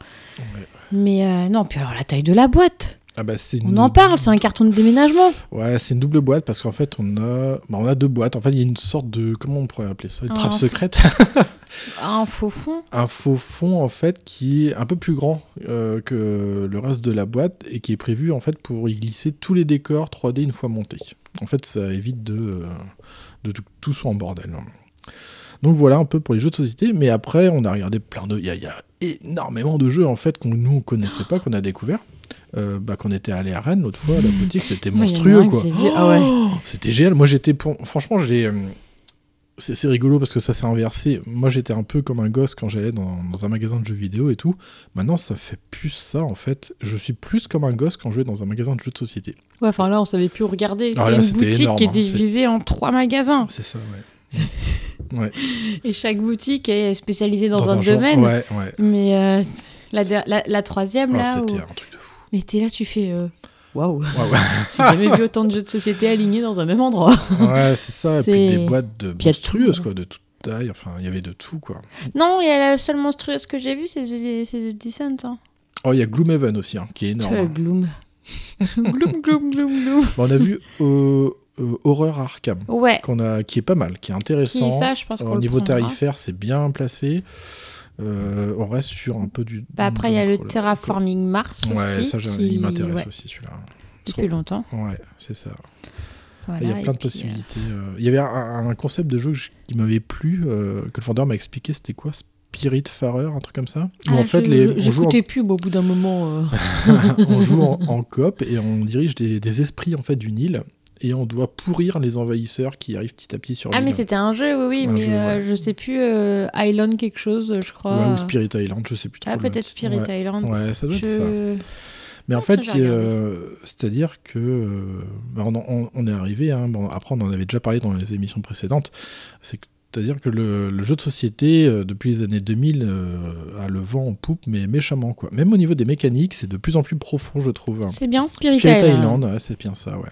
[SPEAKER 2] Mais euh, non, puis alors la taille de la boîte.
[SPEAKER 1] Ah bah, c'est
[SPEAKER 2] On en parle, c'est un carton de déménagement.
[SPEAKER 1] Ouais, c'est une double boîte parce qu'en fait, on a, bah, on a deux boîtes. En fait, il y a une sorte de. Comment on pourrait appeler ça? Une
[SPEAKER 2] Un
[SPEAKER 1] trappe secrète. <laughs>
[SPEAKER 2] Un faux fond.
[SPEAKER 1] un faux fond, en fait, qui est un peu plus grand euh, que le reste de la boîte et qui est prévu, en fait, pour y glisser tous les décors 3D une fois montés. En fait, ça évite de, euh, de tout, tout soit en bordel. Donc voilà un peu pour les jeux de société, mais après on a regardé plein de... Il y a, il y a énormément de jeux en fait qu'on nous on connaissait pas, qu'on a découvert. Euh, bah, qu'on était allé à Rennes l'autre fois, la <laughs> boutique, c'était monstrueux quoi.
[SPEAKER 2] ah ouais. <gasps>
[SPEAKER 1] C'était génial. Moi j'étais pour... Franchement, j'ai... euh, C'est rigolo parce que ça s'est inversé. Moi j'étais un peu comme un gosse quand j'allais dans, dans un magasin de jeux vidéo et tout. Maintenant ça fait plus ça en fait. Je suis plus comme un gosse quand je vais dans un magasin de jeux de société.
[SPEAKER 2] Ouais, enfin là, on savait plus où regarder.
[SPEAKER 1] Ah,
[SPEAKER 2] c'est une boutique
[SPEAKER 1] énorme,
[SPEAKER 2] qui est
[SPEAKER 1] hein,
[SPEAKER 2] divisée en trois magasins.
[SPEAKER 1] C'est ça, ouais. <laughs> ouais.
[SPEAKER 2] Et chaque boutique est spécialisée dans,
[SPEAKER 1] Dans
[SPEAKER 2] un, domaine.
[SPEAKER 1] ouais, ouais.
[SPEAKER 2] Mais euh, la, la, la troisième,
[SPEAKER 1] Oh,
[SPEAKER 2] là.
[SPEAKER 1] c'était
[SPEAKER 2] où-
[SPEAKER 1] un truc.
[SPEAKER 2] Mais t'es là, tu fais. euh, Waouh!
[SPEAKER 1] ouais.
[SPEAKER 2] J'ai jamais <laughs> vu autant de jeux de société alignés dans un même endroit.
[SPEAKER 1] Ouais, c'est ça. Et puis des boîtes de monstrueuses, quoi, de toute taille. Enfin, il y avait de tout, quoi.
[SPEAKER 2] Non, il y a la seule monstrueuse que j'ai vue, c'est The, The Descent. Hein.
[SPEAKER 1] Oh, il y a Gloomhaven aussi, hein, qui est énorme.
[SPEAKER 2] Euh,
[SPEAKER 1] hein.
[SPEAKER 2] Gloom. <laughs> gloom, gloom, gloom, gloom.
[SPEAKER 1] Bon, on a vu euh, euh, Horror Arkham,
[SPEAKER 2] Ouais.
[SPEAKER 1] qu'on a, qui est pas mal, qui est intéressant.
[SPEAKER 2] Qui, ça, je pense
[SPEAKER 1] Au niveau
[SPEAKER 2] prendra.
[SPEAKER 1] tarifaire, c'est bien placé. Euh, on reste sur un peu du.
[SPEAKER 2] Bah, après, il y a le. Terraforming Mars
[SPEAKER 1] Ouais,
[SPEAKER 2] aussi.
[SPEAKER 1] ça,
[SPEAKER 2] qui-
[SPEAKER 1] il m'intéresse
[SPEAKER 2] ouais,
[SPEAKER 1] aussi, celui-là.
[SPEAKER 2] Depuis longtemps.
[SPEAKER 1] Ouais, c'est ça.
[SPEAKER 2] Voilà,
[SPEAKER 1] il y a plein de
[SPEAKER 2] euh,
[SPEAKER 1] possibilités. euh, Il y avait un, un concept de jeu qui m'avait plu, euh, que le vendeur m'a expliqué, c'était quoi? Spirit Farer, un truc comme ça? Où
[SPEAKER 2] Ah,
[SPEAKER 1] en fait, les,
[SPEAKER 2] je-
[SPEAKER 1] on joue en-
[SPEAKER 2] plus au bout d'un moment. <laughs>
[SPEAKER 1] on joue en, <laughs> en coop et on dirige des, des esprits en fait d'une île et on doit pourrir les envahisseurs qui arrivent petit à petit sur
[SPEAKER 2] Ah, mais c'était un jeu, oui, oui,
[SPEAKER 1] Un
[SPEAKER 2] mais
[SPEAKER 1] jeu,
[SPEAKER 2] euh,
[SPEAKER 1] ouais.
[SPEAKER 2] je sais plus, euh, Island quelque chose, je crois.
[SPEAKER 1] Ouais, ou Spirit Island, je sais plus trop.
[SPEAKER 2] Ah, peut-être. Spirit
[SPEAKER 1] Ouais.
[SPEAKER 2] Island.
[SPEAKER 1] Ouais, ça doit être ça. Mais en fait, euh, c'est-à-dire que euh, bah, on, on- on est arrivé, hein, bon, après on en avait déjà parlé dans les émissions précédentes, c'est que C'est-à-dire que le, le jeu de société, euh, depuis les années 2000, euh, a le vent en poupe, mais méchamment, quoi. Même au niveau des mécaniques, c'est de plus en plus profond, je trouve. hein.
[SPEAKER 2] C'est bien Spirit,
[SPEAKER 1] Spirit
[SPEAKER 2] Island.
[SPEAKER 1] Island, ouais, c'est bien ça, ouais.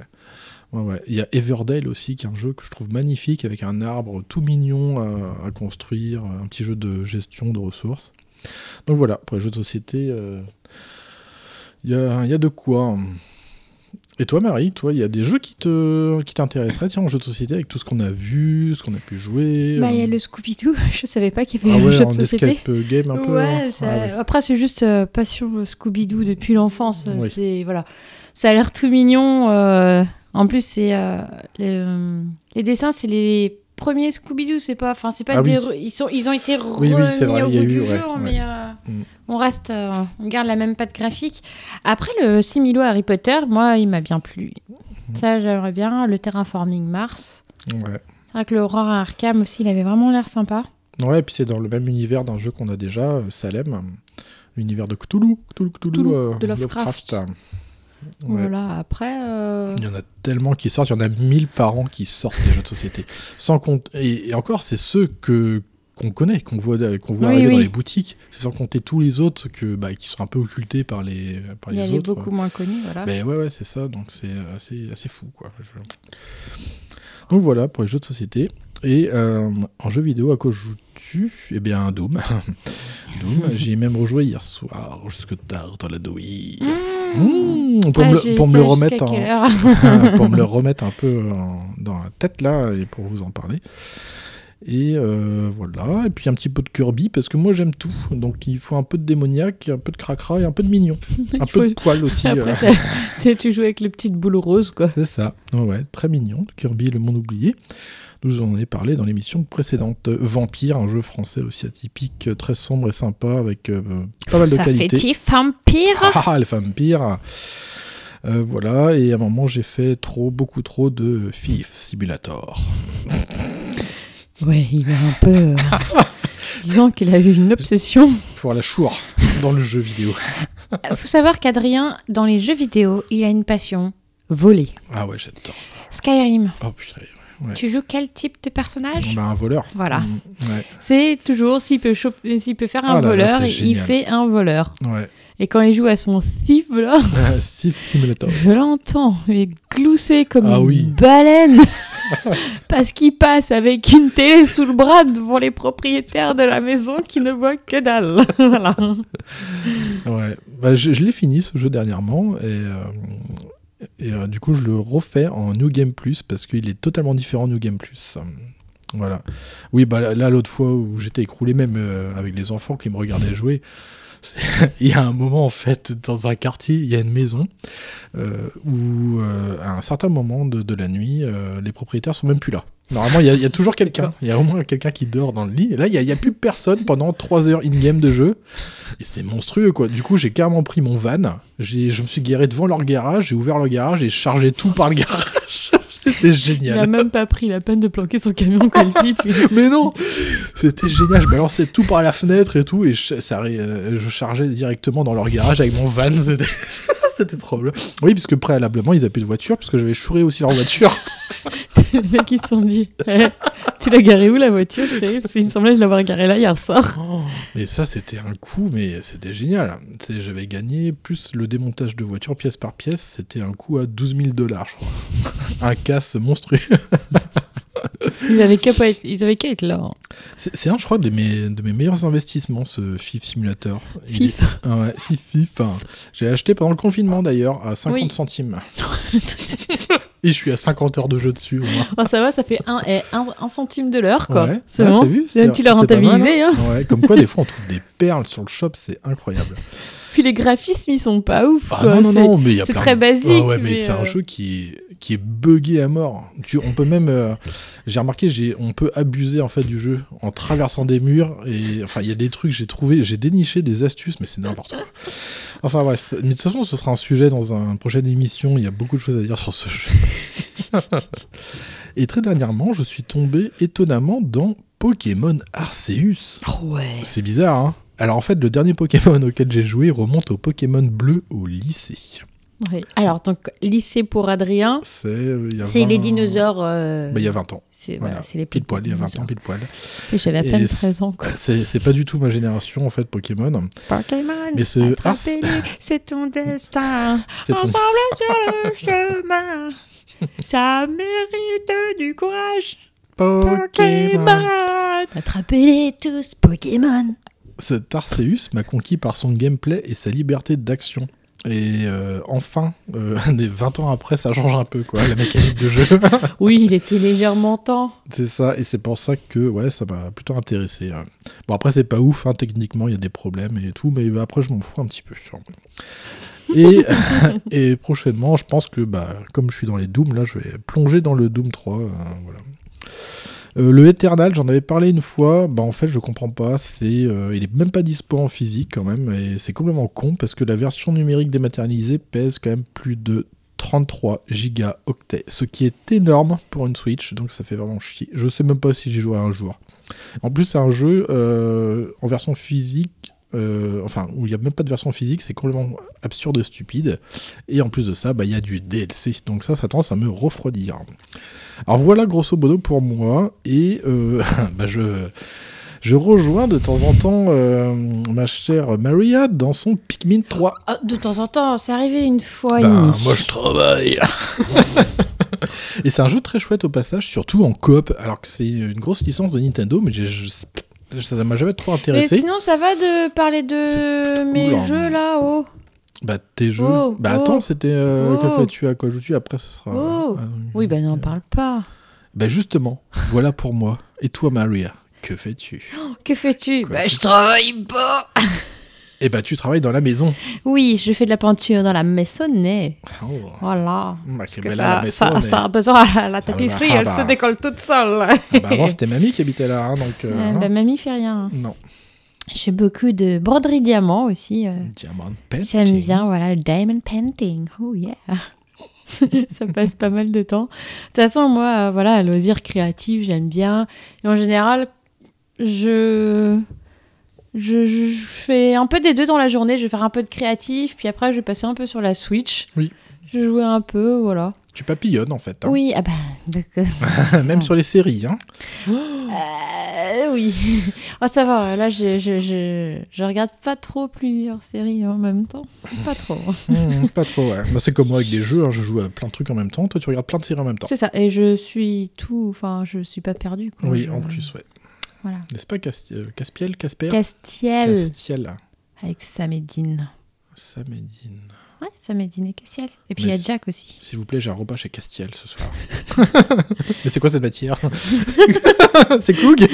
[SPEAKER 1] Ouais, ouais. Il y a Everdale aussi, qui est un jeu que je trouve magnifique, avec un arbre tout mignon à, à construire, un petit jeu de gestion de ressources. Donc voilà, pour les jeux de société, euh, il y, a, il y a de quoi. Et toi, Marie, toi, il y a des jeux qui te qui t'intéresseraient, tiens, en jeu de société, avec tout ce qu'on a vu, ce qu'on a pu jouer
[SPEAKER 2] Bah, il y a
[SPEAKER 1] euh,
[SPEAKER 2] le Scooby-Doo. <laughs> Je savais pas qu'il y avait
[SPEAKER 1] Ah
[SPEAKER 2] un
[SPEAKER 1] ouais,
[SPEAKER 2] jeu de société.
[SPEAKER 1] escape game un peu,
[SPEAKER 2] Ouais,
[SPEAKER 1] hein.
[SPEAKER 2] ça-
[SPEAKER 1] Ah ouais.
[SPEAKER 2] après c'est juste euh, passion euh, Scooby-Doo depuis l'enfance.
[SPEAKER 1] Oui.
[SPEAKER 2] C'est voilà, ça a l'air tout mignon. En plus, c'est euh, les, euh, les dessins, c'est les premiers Scooby-Doo. C'est pas, enfin, c'est pas
[SPEAKER 1] Ah
[SPEAKER 2] des, ils sont, ils ont été
[SPEAKER 1] Oui, oui,
[SPEAKER 2] remis
[SPEAKER 1] vrai,
[SPEAKER 2] au goût
[SPEAKER 1] eu,
[SPEAKER 2] du
[SPEAKER 1] ouais,
[SPEAKER 2] jour,
[SPEAKER 1] ouais.
[SPEAKER 2] mais euh,
[SPEAKER 1] Mm.
[SPEAKER 2] on reste, euh, on garde la même patte graphique. Après le Similo Harry Potter, moi, il m'a bien plu.
[SPEAKER 1] Mm.
[SPEAKER 2] Ça, j'aimerais bien. Le Terraforming Mars.
[SPEAKER 1] Ouais.
[SPEAKER 2] C'est vrai que l'Aurore à Arkham aussi, il avait vraiment l'air sympa.
[SPEAKER 1] Ouais, et puis c'est dans le même univers d'un jeu qu'on a déjà, Salem, l'univers de Cthulhu, Cthulhu, Cthulhu,
[SPEAKER 2] Cthulhu, de Lovecraft.
[SPEAKER 1] Ouais.
[SPEAKER 2] Voilà. Après. euh,
[SPEAKER 1] Il y en a tellement qui sortent, il y en a 1000 par an qui sortent des jeux de société. Sans compte et, et encore, c'est ceux que qu'on connaît, qu'on voit, qu'on voit
[SPEAKER 2] Oui,
[SPEAKER 1] arriver dans les boutiques. C'est sans compter tous les autres que, bah, qui sont un peu occultés par les, par
[SPEAKER 2] Il y
[SPEAKER 1] les
[SPEAKER 2] a les
[SPEAKER 1] autres.
[SPEAKER 2] beaucoup moins connus, voilà.
[SPEAKER 1] Mais ouais, ouais, c'est ça. Donc c'est assez, assez fou, quoi. Je- Donc voilà pour les jeux de société. Et euh, en jeu vidéo, à quoi joues-tu? Eh bien, Doom. <laughs> Doom. J'y ai même rejoué hier soir, jusque tard dans la nuit. Mmh, pour,
[SPEAKER 2] Ah,
[SPEAKER 1] me,
[SPEAKER 2] j'ai
[SPEAKER 1] le- <laughs> pour me le remettre
[SPEAKER 2] quelle
[SPEAKER 1] en-
[SPEAKER 2] heure
[SPEAKER 1] pour me le remettre un peu en- dans la tête là et pour vous en parler. Et euh, voilà, et puis un petit peu de Kirby parce que moi j'aime tout. Donc il faut un peu de démoniaque, un peu de cracra et un peu de mignon. <laughs> Un peu de poil aussi.
[SPEAKER 2] Après,
[SPEAKER 1] euh.
[SPEAKER 2] tu joues avec le petit boule rose, quoi.
[SPEAKER 1] C'est ça, ouais, ouais, très mignon. Kirby, le monde oublié. Nous en ai parlé dans l'émission précédente. Euh, Vampire, un jeu français aussi atypique, euh, très sombre et sympa, avec euh, pas mal de
[SPEAKER 2] Ça fait
[SPEAKER 1] qualité.
[SPEAKER 2] tif vampire.
[SPEAKER 1] Ah, le vampire Euh, Voilà, et à un moment j'ai fait trop, beaucoup trop de Thief Simulator. <laughs>
[SPEAKER 2] Ouais, il est un peu. euh, <laughs> disons qu'il a eu une obsession.
[SPEAKER 1] Pour la chour dans le jeu vidéo.
[SPEAKER 2] Il faut savoir qu'Adrien, dans les jeux vidéo, il a une passion voler.
[SPEAKER 1] Ah ouais, j'adore ça.
[SPEAKER 2] Skyrim.
[SPEAKER 1] Oh putain. Ouais.
[SPEAKER 2] Tu joues quel type de personnage
[SPEAKER 1] Bah, un voleur.
[SPEAKER 2] Voilà.
[SPEAKER 1] Mm, ouais.
[SPEAKER 2] C'est toujours s'il peut, choper- s'il peut faire un
[SPEAKER 1] Oh là là,
[SPEAKER 2] voleur, il fait un voleur.
[SPEAKER 1] Ouais.
[SPEAKER 2] Et quand il joue à son thief là, <laughs>
[SPEAKER 1] Thief Simulator.
[SPEAKER 2] je l'entends, il est gloussé comme
[SPEAKER 1] Ah
[SPEAKER 2] une
[SPEAKER 1] oui.
[SPEAKER 2] baleine. <laughs> <laughs> Parce qu'il passe avec une télé sous le bras devant les propriétaires de la maison qui ne voient que dalle. voilà.
[SPEAKER 1] Ouais, bah, je, je l'ai fini ce jeu dernièrement et, euh, et euh, du coup je le refais en New Game Plus parce qu'il est totalement différent New Game Plus. Voilà. Oui, bah là, l'autre fois où j'étais écroulé même euh, avec les enfants qui me regardaient jouer, <laughs> il y a un moment en fait dans un quartier, il y a une maison euh, où à un certain moment de, de la nuit, les propriétaires sont même plus là. Normalement, il y, a- il y a toujours quelqu'un. Il y a au moins quelqu'un qui dort dans le lit. Et là, il n'y a, plus personne pendant 3 heures in-game de jeu. Et c'est monstrueux, quoi. Du coup, j'ai carrément pris mon van. Je me suis garé devant leur garage. J'ai ouvert le garage et chargé tout par le garage. <laughs> C'était
[SPEAKER 2] Il a
[SPEAKER 1] génial.
[SPEAKER 2] même pas pris la peine de planquer son camion comme type. <laughs>
[SPEAKER 1] Mais non C'était génial. Je balançais tout par la fenêtre et tout. Et je, ça, euh, je chargeais directement dans leur garage avec mon van. <laughs> C'était. C'était trop bleu. Oui, parce que préalablement, ils avaient plus de voiture, parce que j'avais chouré aussi leur voiture.
[SPEAKER 2] Les mecs ils se sont dit Eh, Tu l'as garé où la voiture chérie? Parce qu'il me semblait l'avoir garé là hier soir.
[SPEAKER 1] Mais ça, c'était un coup, mais c'était génial. J'avais gagné, plus le démontage de voiture pièce par pièce, c'était un coup à 12 000 dollars, je crois. un casse monstrueux. <laughs>
[SPEAKER 2] Ils avaient qu'à être, ils avaient qu'à être là. hein.
[SPEAKER 1] C'est un, je crois, de mes, de mes meilleurs investissements, ce FIF Simulator.
[SPEAKER 2] FIF.
[SPEAKER 1] est- Ah ouais, FIF, FIF. hein. J'ai acheté pendant le confinement, d'ailleurs, à 50
[SPEAKER 2] Oui.
[SPEAKER 1] centimes. <laughs> Et je suis à 50 heures de jeu dessus, au moins.
[SPEAKER 2] Ah, ça va, ça fait un, eh, un, un centime de l'heure, quoi.
[SPEAKER 1] Ouais.
[SPEAKER 2] C'est
[SPEAKER 1] Ah,
[SPEAKER 2] bon. tu l'as
[SPEAKER 1] c'est pas mal,
[SPEAKER 2] rentabilisé. Hein.
[SPEAKER 1] Ouais, comme quoi, des fois, on trouve des perles sur le shop, c'est incroyable.
[SPEAKER 2] Puis les graphismes, ils sont pas ouf.
[SPEAKER 1] Ah
[SPEAKER 2] quoi.
[SPEAKER 1] non, non, non, mais il y a
[SPEAKER 2] C'est très
[SPEAKER 1] de-
[SPEAKER 2] basique.
[SPEAKER 1] Ah ouais, mais, c'est un
[SPEAKER 2] euh,
[SPEAKER 1] jeu qui est, qui est buggé à mort. Tu, on peut même. euh, j'ai remarqué, j'ai, on peut abuser en fait du jeu en traversant des murs. Et enfin, il y a des trucs, j'ai trouvé, j'ai déniché des astuces, mais c'est n'importe quoi. Enfin, bref. Mais de toute façon, ce sera un sujet dans une prochaine émission. Il y a beaucoup de choses à dire sur ce jeu. <laughs> et très dernièrement, je suis tombé étonnamment dans Pokémon Arceus.
[SPEAKER 2] Ouais.
[SPEAKER 1] C'est bizarre, hein alors en fait, le dernier Pokémon auquel j'ai joué remonte au Pokémon bleu au lycée.
[SPEAKER 2] Oui. Alors, donc, lycée pour Adrien,
[SPEAKER 1] C'est euh, il y a
[SPEAKER 2] c'est
[SPEAKER 1] 20
[SPEAKER 2] les dinosaures. euh,
[SPEAKER 1] Bah, il y a 20 ans.
[SPEAKER 2] C'est voilà, c'est les
[SPEAKER 1] pile poil, il y a 20 ans, pile poil.
[SPEAKER 2] Et j'avais à peine
[SPEAKER 1] c'est-
[SPEAKER 2] 13 ans.
[SPEAKER 1] C'est pas du tout ma génération en fait, Pokémon.
[SPEAKER 2] Pokémon,
[SPEAKER 1] Mais ce
[SPEAKER 2] attrapez-les, c'est ton destin. <laughs>
[SPEAKER 1] Ton
[SPEAKER 2] Ensemble sur le chemin, ça mérite du courage. Pokémon, attrapez-les tous, Pokémon.
[SPEAKER 1] Cet Arceus m'a conquis par son gameplay et sa liberté d'action. Et euh, enfin, euh, <laughs> des 20 ans après, ça change un peu, quoi, la mécanique de jeu. <laughs>
[SPEAKER 2] Oui, il était légèrement temps.
[SPEAKER 1] c'est ça, et c'est pour ça que ouais, ça m'a plutôt intéressé. hein. Bon, après, c'est pas ouf, hein, techniquement, il y a des problèmes et tout, mais après, je m'en fous un petit peu. Et, <laughs> et prochainement, je pense que, bah, comme je suis dans les Doom, là, je vais plonger dans le Doom 3. euh, voilà. Euh, le Eternal, j'en avais parlé une fois, bah en fait je comprends pas, c'est euh, il est même pas dispo en physique quand même, et c'est complètement con parce que la version numérique dématérialisée pèse quand même plus de 33 gigaoctets, ce qui est énorme pour une Switch, donc ça fait vraiment chier. Je sais même pas si j'y jouerai un jour. En plus c'est un jeu euh, en version physique, euh, enfin où il n'y a même pas de version physique, c'est complètement absurde et stupide, et en plus de ça, bah, il y a du DLC, donc ça ça tendance à me refroidir. Alors voilà grosso modo pour moi, et euh, <laughs> bah, je, je rejoins de temps en temps euh, ma chère Maria dans son Pikmin 3.
[SPEAKER 2] Ah, de temps en temps, c'est arrivé une fois et
[SPEAKER 1] Ben,
[SPEAKER 2] demie.
[SPEAKER 1] moi je travaille. <laughs> et c'est un jeu très chouette au passage, surtout en coop, alors que c'est une grosse licence de Nintendo, mais j'ai- ça m'a jamais trop
[SPEAKER 2] Mais
[SPEAKER 1] intéressé.
[SPEAKER 2] sinon, ça va de parler de mes
[SPEAKER 1] cool, hein.
[SPEAKER 2] jeux là, oh.
[SPEAKER 1] Bah tes jeux.
[SPEAKER 2] Oh,
[SPEAKER 1] bah
[SPEAKER 2] oh,
[SPEAKER 1] attends, c'était euh, que
[SPEAKER 2] oh.
[SPEAKER 1] fais-tu à quoi joues-tu? Après ce sera.
[SPEAKER 2] Oh.
[SPEAKER 1] euh,
[SPEAKER 2] Oui, bah n'en parle pas.
[SPEAKER 1] Bah justement, voilà pour moi. Et toi Maria, que fais-tu?
[SPEAKER 2] Que fais-tu? Bah, je travaille pas. <laughs>
[SPEAKER 1] Eh bah tu travailles dans la maison.
[SPEAKER 2] Oui, je fais de la peinture dans la maisonnée.
[SPEAKER 1] Oh.
[SPEAKER 2] Voilà.
[SPEAKER 1] Bah, c'est
[SPEAKER 2] Que ça,
[SPEAKER 1] à la
[SPEAKER 2] ça, ça a besoin à la tapisserie,
[SPEAKER 1] ah
[SPEAKER 2] elle
[SPEAKER 1] bah.
[SPEAKER 2] se décolle toute seule.
[SPEAKER 1] Ah bah, avant c'était mamie qui habitait là, hein, donc. euh, hein.
[SPEAKER 2] bah, mamie fait rien.
[SPEAKER 1] Non.
[SPEAKER 2] Je fais beaucoup de broderie diamant aussi. euh.
[SPEAKER 1] Diamond painting.
[SPEAKER 2] J'aime bien, voilà, le diamond painting. Oh yeah. <laughs> ça passe pas mal de temps. De toute façon, moi, euh, voilà, loisir créatif, j'aime bien. Et en général, je... Je, je- je fais un peu des deux dans la journée. Je vais faire un peu de créatif, puis après, je vais passer un peu sur la Switch.
[SPEAKER 1] Oui.
[SPEAKER 2] Je vais jouer un peu, voilà.
[SPEAKER 1] Tu papillonnes en fait. hein.
[SPEAKER 2] Oui, ah bah, d'accord. <laughs>
[SPEAKER 1] Même sur les séries. Hein. <gasps>
[SPEAKER 2] Euh, oui. <laughs> Ah, ça va, là, je, je, je, je regarde pas trop plusieurs séries en même temps. Pas trop.
[SPEAKER 1] Hmm, <laughs> pas trop, ouais. Bah, c'est comme moi avec des jeux, hein, je joue à plein de trucs en même temps. Toi, tu regardes plein de séries en même temps.
[SPEAKER 2] C'est ça, et je suis tout, enfin, je suis pas perdue. Quoi.
[SPEAKER 1] Oui, en plus, ouais.
[SPEAKER 2] Voilà.
[SPEAKER 1] N'est-ce pas Cas- euh, Caspiel Casper?
[SPEAKER 2] Castiel.
[SPEAKER 1] Castiel.
[SPEAKER 2] Avec Samédine.
[SPEAKER 1] Samédine.
[SPEAKER 2] Ouais, Samédine et Castiel. Et puis il y a Jack aussi.
[SPEAKER 1] S'il vous plaît, j'ai un repas chez Castiel ce soir. <laughs> Mais c'est quoi cette matière? <laughs> C'est Coug?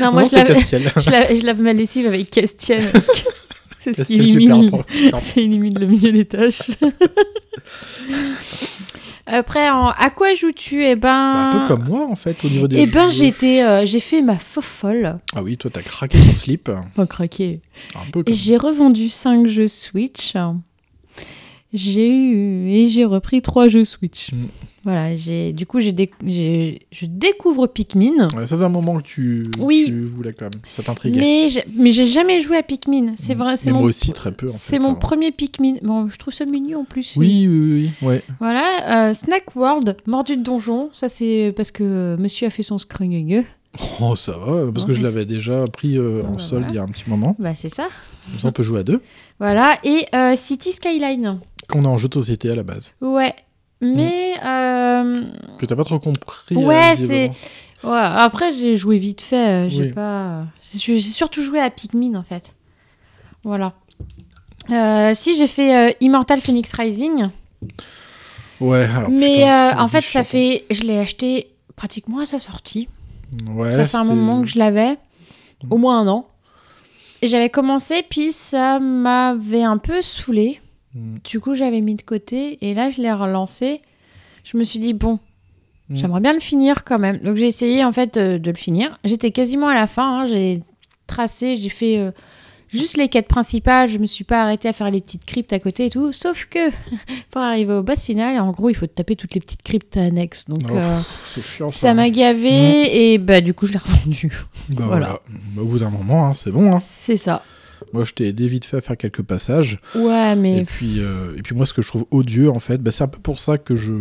[SPEAKER 2] Non, moi je lave,
[SPEAKER 1] Castiel.
[SPEAKER 2] je, lave, je lave ma lessive avec Castiel. parce que C'est ce qui élimine, <laughs> élimine le milieu des tâches. <laughs> Après, en- à quoi joues-tu? Eh ben.
[SPEAKER 1] Bah, un peu comme moi en fait au niveau des
[SPEAKER 2] Eh ben,
[SPEAKER 1] jeux.
[SPEAKER 2] j'ai été, euh, j'ai fait ma faux folle.
[SPEAKER 1] Ah oui, toi t'as craqué ton slip.
[SPEAKER 2] Pas craqué.
[SPEAKER 1] Un peu
[SPEAKER 2] Et
[SPEAKER 1] comme...
[SPEAKER 2] j'ai revendu 5 jeux Switch. J'ai eu et j'ai repris 3 jeux Switch.
[SPEAKER 1] Mm.
[SPEAKER 2] Voilà, j'ai du coup j'ai déc- je découvre Pikmin.
[SPEAKER 1] Ouais, ça c'est un moment que tu,
[SPEAKER 2] Oui.
[SPEAKER 1] tu voulais quand même. Ça t'intriguait.
[SPEAKER 2] Mais j'ai, mais j'ai jamais joué à Pikmin. C'est vrai, c'est
[SPEAKER 1] Mais
[SPEAKER 2] mon
[SPEAKER 1] moi aussi très peu
[SPEAKER 2] c'est mon
[SPEAKER 1] avant.
[SPEAKER 2] premier Pikmin. Bon, je trouve ça mignon en plus.
[SPEAKER 1] Oui, oui, oui, oui, ouais.
[SPEAKER 2] Voilà, euh, Snack World, mordu de donjon. Ça c'est parce que euh, monsieur a fait son scrungueux.
[SPEAKER 1] Oh, ça va, parce que je l'avais déjà pris euh, en
[SPEAKER 2] bah,
[SPEAKER 1] solde
[SPEAKER 2] voilà.
[SPEAKER 1] il y a un petit moment.
[SPEAKER 2] Bah c'est ça.
[SPEAKER 1] On peut jouer à deux.
[SPEAKER 2] Voilà, et euh, City Skyline.
[SPEAKER 1] Qu'on est en jeu de société à la base.
[SPEAKER 2] Ouais. Mais euh,
[SPEAKER 1] Que t'as pas trop compris. euh,
[SPEAKER 2] Ouais,
[SPEAKER 1] visiblement.
[SPEAKER 2] c'est. Ouais, après, j'ai joué vite fait. euh, J'ai
[SPEAKER 1] Oui.
[SPEAKER 2] pas. J'ai surtout joué à Pikmin, en fait. Voilà. Euh, si, j'ai fait euh, Immortal Phoenix Rising.
[SPEAKER 1] Ouais, alors.
[SPEAKER 2] mais
[SPEAKER 1] putain,
[SPEAKER 2] euh, en fait, ça fait. Je l'ai acheté pratiquement à sa sortie.
[SPEAKER 1] Ouais,
[SPEAKER 2] ça fait un moment que je l'avais. Au moins un an. Et j'avais commencé, puis ça m'avait un peu saoulé.
[SPEAKER 1] Mm.
[SPEAKER 2] Du coup, j'avais mis de côté. Et là, je l'ai relancé. Je me suis dit, bon,
[SPEAKER 1] Mm.
[SPEAKER 2] j'aimerais bien le finir quand même. Donc, j'ai essayé en fait euh, de le finir. J'étais quasiment à la fin. hein. J'ai tracé, j'ai fait euh, juste les quêtes principales. Je me suis pas arrêtée à faire les petites cryptes à côté et tout. Sauf que <laughs> pour arriver au boss final, en gros, il faut taper toutes les petites cryptes annexes. Donc,
[SPEAKER 1] Oh,
[SPEAKER 2] euh,
[SPEAKER 1] c'est chiant, ça.
[SPEAKER 2] ça m'a gavé. Et bah, du coup, je l'ai revendu.
[SPEAKER 1] Bah <laughs>
[SPEAKER 2] voilà.
[SPEAKER 1] voilà. Au bout d'un moment, hein, c'est bon. Hein.
[SPEAKER 2] C'est ça.
[SPEAKER 1] Moi, je t'ai aidé vite fait à faire quelques passages.
[SPEAKER 2] Ouais, mais.
[SPEAKER 1] Et puis, euh, et puis moi, ce que je trouve odieux, en fait, bah, c'est un peu pour ça que je,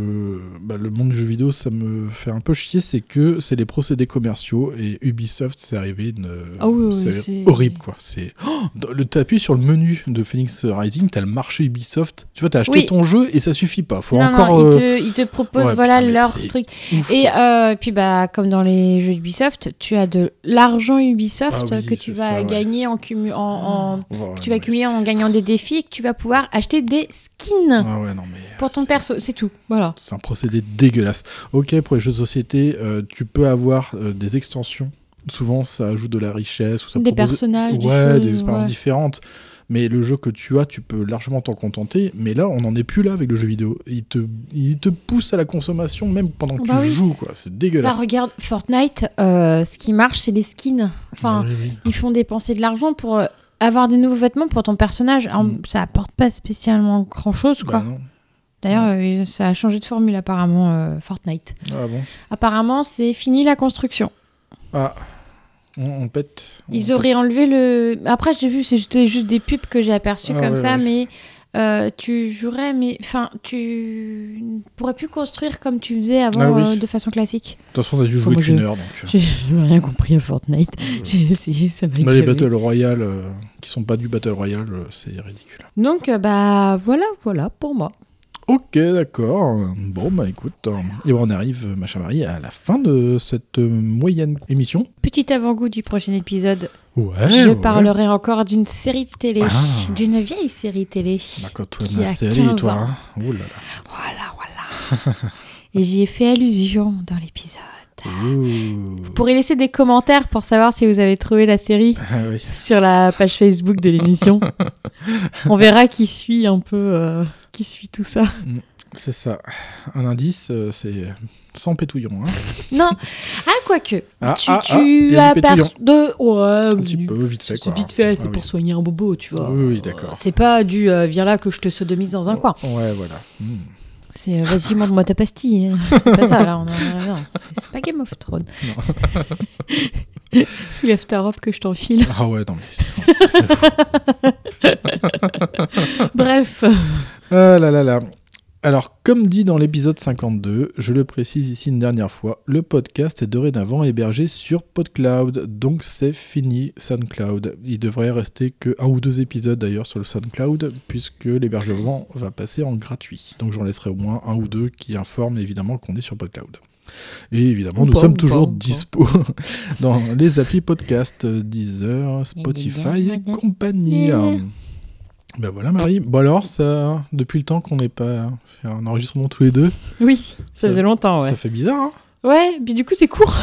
[SPEAKER 1] bah, le monde du jeu vidéo, ça me fait un peu chier, c'est que c'est les procédés commerciaux et Ubisoft, c'est arrivé une,
[SPEAKER 2] Ah oui, oui,
[SPEAKER 1] c'est horrible, quoi. C'est, Oh, le t'appuies sur le menu de Phoenix Rising, t'as le marché Ubisoft. Tu vois, t'as acheté
[SPEAKER 2] Oui.
[SPEAKER 1] ton jeu et ça suffit pas. Faut
[SPEAKER 2] non,
[SPEAKER 1] encore.
[SPEAKER 2] non, ils
[SPEAKER 1] euh,
[SPEAKER 2] te, ils te proposent
[SPEAKER 1] ouais,
[SPEAKER 2] voilà
[SPEAKER 1] putain,
[SPEAKER 2] leur truc.
[SPEAKER 1] ouf,
[SPEAKER 2] Et euh, puis bah comme dans les jeux Ubisoft, tu as de l'argent Ubisoft
[SPEAKER 1] Ah
[SPEAKER 2] que tu vas
[SPEAKER 1] ça, ouais.
[SPEAKER 2] gagner en, cumu- en, en-
[SPEAKER 1] Ouais,
[SPEAKER 2] que tu vas cumuler en gagnant des défis et que tu vas pouvoir acheter des skins
[SPEAKER 1] Ah ouais, non, mais.
[SPEAKER 2] pour ton perso. C'est tout. Voilà.
[SPEAKER 1] C'est un procédé dégueulasse. Ok, pour les jeux de société, euh, tu peux avoir euh, des extensions. Souvent, ça ajoute de la richesse ou ça
[SPEAKER 2] Des
[SPEAKER 1] propose-
[SPEAKER 2] personnages, des
[SPEAKER 1] ouais,
[SPEAKER 2] choses,
[SPEAKER 1] des expériences
[SPEAKER 2] ouais.
[SPEAKER 1] différentes. Mais le jeu que tu as, tu peux largement t'en contenter. Mais là, on n'en est plus là avec le jeu vidéo. Il te, il te pousse à la consommation même pendant que
[SPEAKER 2] Bah
[SPEAKER 1] tu
[SPEAKER 2] oui.
[SPEAKER 1] joues, quoi. C'est dégueulasse.
[SPEAKER 2] regarde Fortnite, euh, ce qui marche, c'est les skins. Enfin,
[SPEAKER 1] Oui, oui.
[SPEAKER 2] ils font dépenser de l'argent pour euh, avoir des nouveaux vêtements pour ton personnage.
[SPEAKER 1] Mm.
[SPEAKER 2] Ça apporte pas spécialement grand chose, quoi.
[SPEAKER 1] Bah.
[SPEAKER 2] D'ailleurs, euh, ça a changé de formule apparemment, euh, Fortnite.
[SPEAKER 1] Ah bon
[SPEAKER 2] Apparemment, c'est fini la construction.
[SPEAKER 1] Ah, on, on pète. on
[SPEAKER 2] Ils
[SPEAKER 1] pète.
[SPEAKER 2] auraient enlevé le. Après, j'ai vu, c'était juste des pubs que j'ai aperçues
[SPEAKER 1] Ah
[SPEAKER 2] comme
[SPEAKER 1] ouais,
[SPEAKER 2] ça,
[SPEAKER 1] ouais.
[SPEAKER 2] mais euh, tu jouerais, mais enfin, tu ne pourrais plus construire comme tu faisais avant
[SPEAKER 1] Ah oui.
[SPEAKER 2] euh, de façon classique.
[SPEAKER 1] De toute façon, on a dû jouer qu'une
[SPEAKER 2] je-
[SPEAKER 1] heure. Donc, euh.
[SPEAKER 2] J'ai rien compris à Fortnite. <laughs> J'ai essayé, ça m'a
[SPEAKER 1] Moi, les. Battle Royale euh, qui sont pas du Battle Royale, euh, c'est ridicule.
[SPEAKER 2] Donc, euh, bah voilà, voilà pour moi.
[SPEAKER 1] Ok, d'accord. Bon, bah écoute, euh, et on arrive, ma chère Marie, à la fin de cette euh, moyenne émission.
[SPEAKER 2] Petit avant-goût du prochain épisode.
[SPEAKER 1] Ouais.
[SPEAKER 2] Je
[SPEAKER 1] ouais.
[SPEAKER 2] parlerai encore d'une série télé,
[SPEAKER 1] Ah.
[SPEAKER 2] d'une vieille série télé.
[SPEAKER 1] Bah, quand toi,
[SPEAKER 2] qui
[SPEAKER 1] la
[SPEAKER 2] a
[SPEAKER 1] série,
[SPEAKER 2] 15
[SPEAKER 1] toi. hein. Ouh là là.
[SPEAKER 2] Voilà, voilà. <laughs> Et j'y ai fait allusion dans l'épisode.
[SPEAKER 1] Ouh.
[SPEAKER 2] Vous pourrez laisser des commentaires pour savoir si vous avez trouvé la série <laughs>
[SPEAKER 1] Ah oui.
[SPEAKER 2] sur la page Facebook de l'émission. <laughs> On verra qui suit un peu, euh, qui suit tout ça.
[SPEAKER 1] C'est ça. Un indice, euh, c'est sans pétouillon. Hein. <laughs>
[SPEAKER 2] Non, ah quoique.
[SPEAKER 1] Ah,
[SPEAKER 2] tu
[SPEAKER 1] ah, ah,
[SPEAKER 2] as
[SPEAKER 1] du pétillant.
[SPEAKER 2] perdu de ouais,
[SPEAKER 1] Un petit peu, vite fait.
[SPEAKER 2] c'est vite fait, c'est
[SPEAKER 1] Ah
[SPEAKER 2] pour soigner un bobo, tu vois.
[SPEAKER 1] Oui, oui, d'accord.
[SPEAKER 2] C'est pas du euh, viens là que je te sodomise dans un coin.
[SPEAKER 1] Ouais, voilà. Hmm.
[SPEAKER 2] C'est euh, vas-y, montre-moi ta pastille. hein. <laughs> C'est pas ça, là. On a- non, c'est- pas Game of Thrones. <laughs> Sous l'after-up que je t'enfile.
[SPEAKER 1] Ah ouais, non, mais.
[SPEAKER 2] Bref.
[SPEAKER 1] Ah là là là. Alors, comme dit dans l'épisode 52, je le précise ici une dernière fois, le podcast est dorénavant hébergé sur PodCloud, donc c'est fini SoundCloud. Il devrait rester que un ou deux épisodes d'ailleurs sur le SoundCloud, puisque l'hébergement va passer en gratuit. Donc j'en laisserai au moins un ou deux qui informent évidemment qu'on est sur PodCloud. Et évidemment,
[SPEAKER 2] Ou
[SPEAKER 1] nous
[SPEAKER 2] pas,
[SPEAKER 1] sommes
[SPEAKER 2] ou
[SPEAKER 1] toujours
[SPEAKER 2] pas,
[SPEAKER 1] dispo <laughs> dans les applis podcast, Deezer, Spotify et compagnie. Ben voilà Marie. Bon alors, ça, depuis le temps qu'on n'ait pas fait un enregistrement tous les deux,
[SPEAKER 2] Oui, ça,
[SPEAKER 1] Ça-
[SPEAKER 2] faisait longtemps, ouais.
[SPEAKER 1] ça fait bizarre. Hein
[SPEAKER 2] Ouais, puis du coup, c'est court.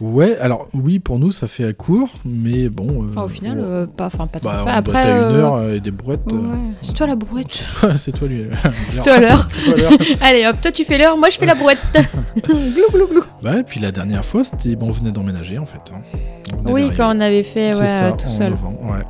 [SPEAKER 1] ouais, alors oui, pour nous ça fait à court, mais bon. euh,
[SPEAKER 2] Enfin, au final,
[SPEAKER 1] on-
[SPEAKER 2] euh, pas, enfin, pas
[SPEAKER 1] bah,
[SPEAKER 2] ça. Après,
[SPEAKER 1] à une
[SPEAKER 2] euh,
[SPEAKER 1] heure euh, et des brouettes.
[SPEAKER 2] Ouais, c'est toi la brouette. <laughs>
[SPEAKER 1] c'est toi lui. <laughs>
[SPEAKER 2] C'est toi l'heure. <laughs> Allez, hop, toi tu fais l'heure, moi je fais la brouette. glou, glou, glou.
[SPEAKER 1] Bah, et puis la dernière fois, c'était bon, on venait d'emménager en fait. hein.
[SPEAKER 2] Oui, quand on avait fait ouais, tout
[SPEAKER 1] en
[SPEAKER 2] seul.
[SPEAKER 1] novembre, ouais.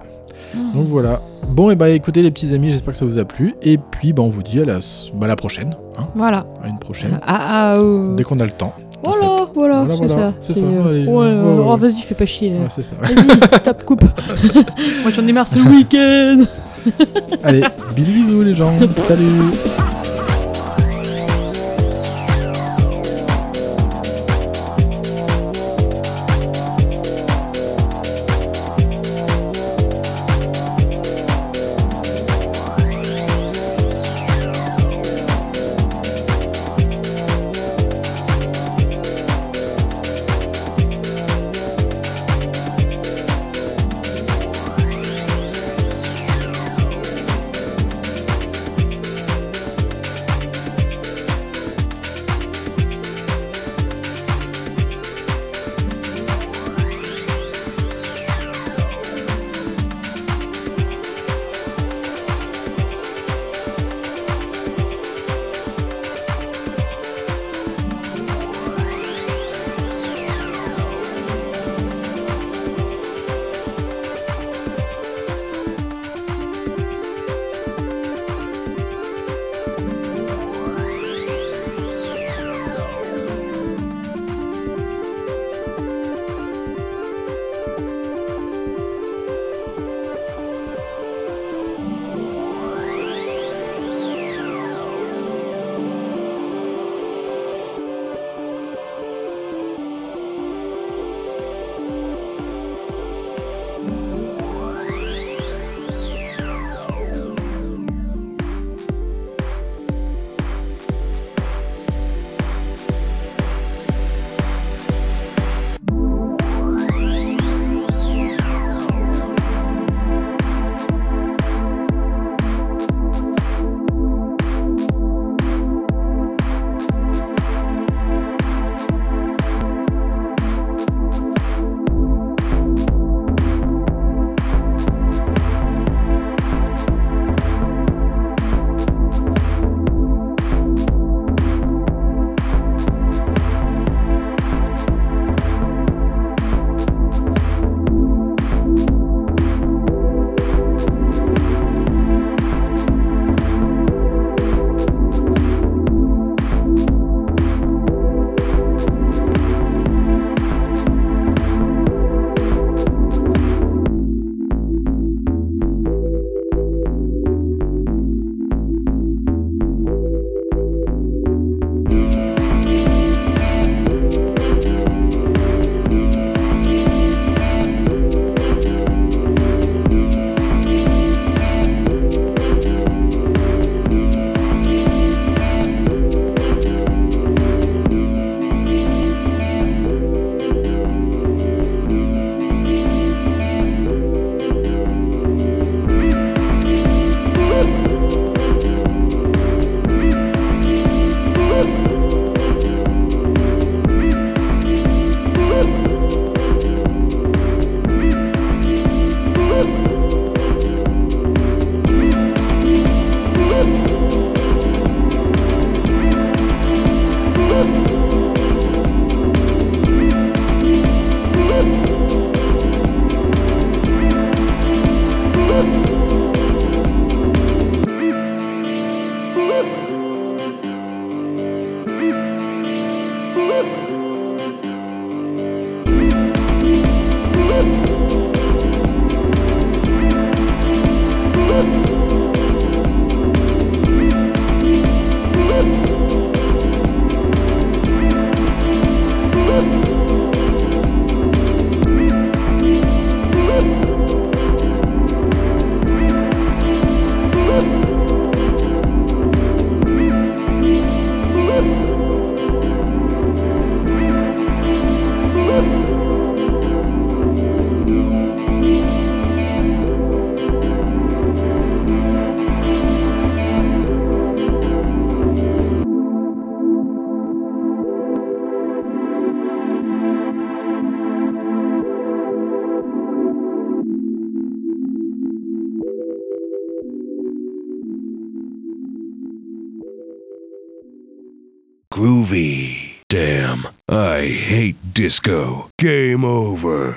[SPEAKER 1] Donc voilà. Bon, et bah écoutez les petits amis, j'espère que ça vous a plu. Et puis bah, on vous dit à la, bah, la prochaine. Hein,
[SPEAKER 2] Voilà.
[SPEAKER 1] à une prochaine.
[SPEAKER 2] Ah, ah, euh,
[SPEAKER 1] Dès qu'on a le temps. en
[SPEAKER 2] Voilà,
[SPEAKER 1] fait.
[SPEAKER 2] voilà,
[SPEAKER 1] Voilà,
[SPEAKER 2] c'est
[SPEAKER 1] voilà,
[SPEAKER 2] ça.
[SPEAKER 1] c'est ça,
[SPEAKER 2] euh,
[SPEAKER 1] allez,
[SPEAKER 2] ouais,
[SPEAKER 1] ouais,
[SPEAKER 2] euh,
[SPEAKER 1] ouais.
[SPEAKER 2] oh, vas-y, fais pas chier.
[SPEAKER 1] Ouais, c'est ça.
[SPEAKER 2] Vas-y, stop, coupe. <laughs> Moi j'en ai marre, c'est le week-end.
[SPEAKER 1] Allez, bisous bisous les gens. <laughs> Salut.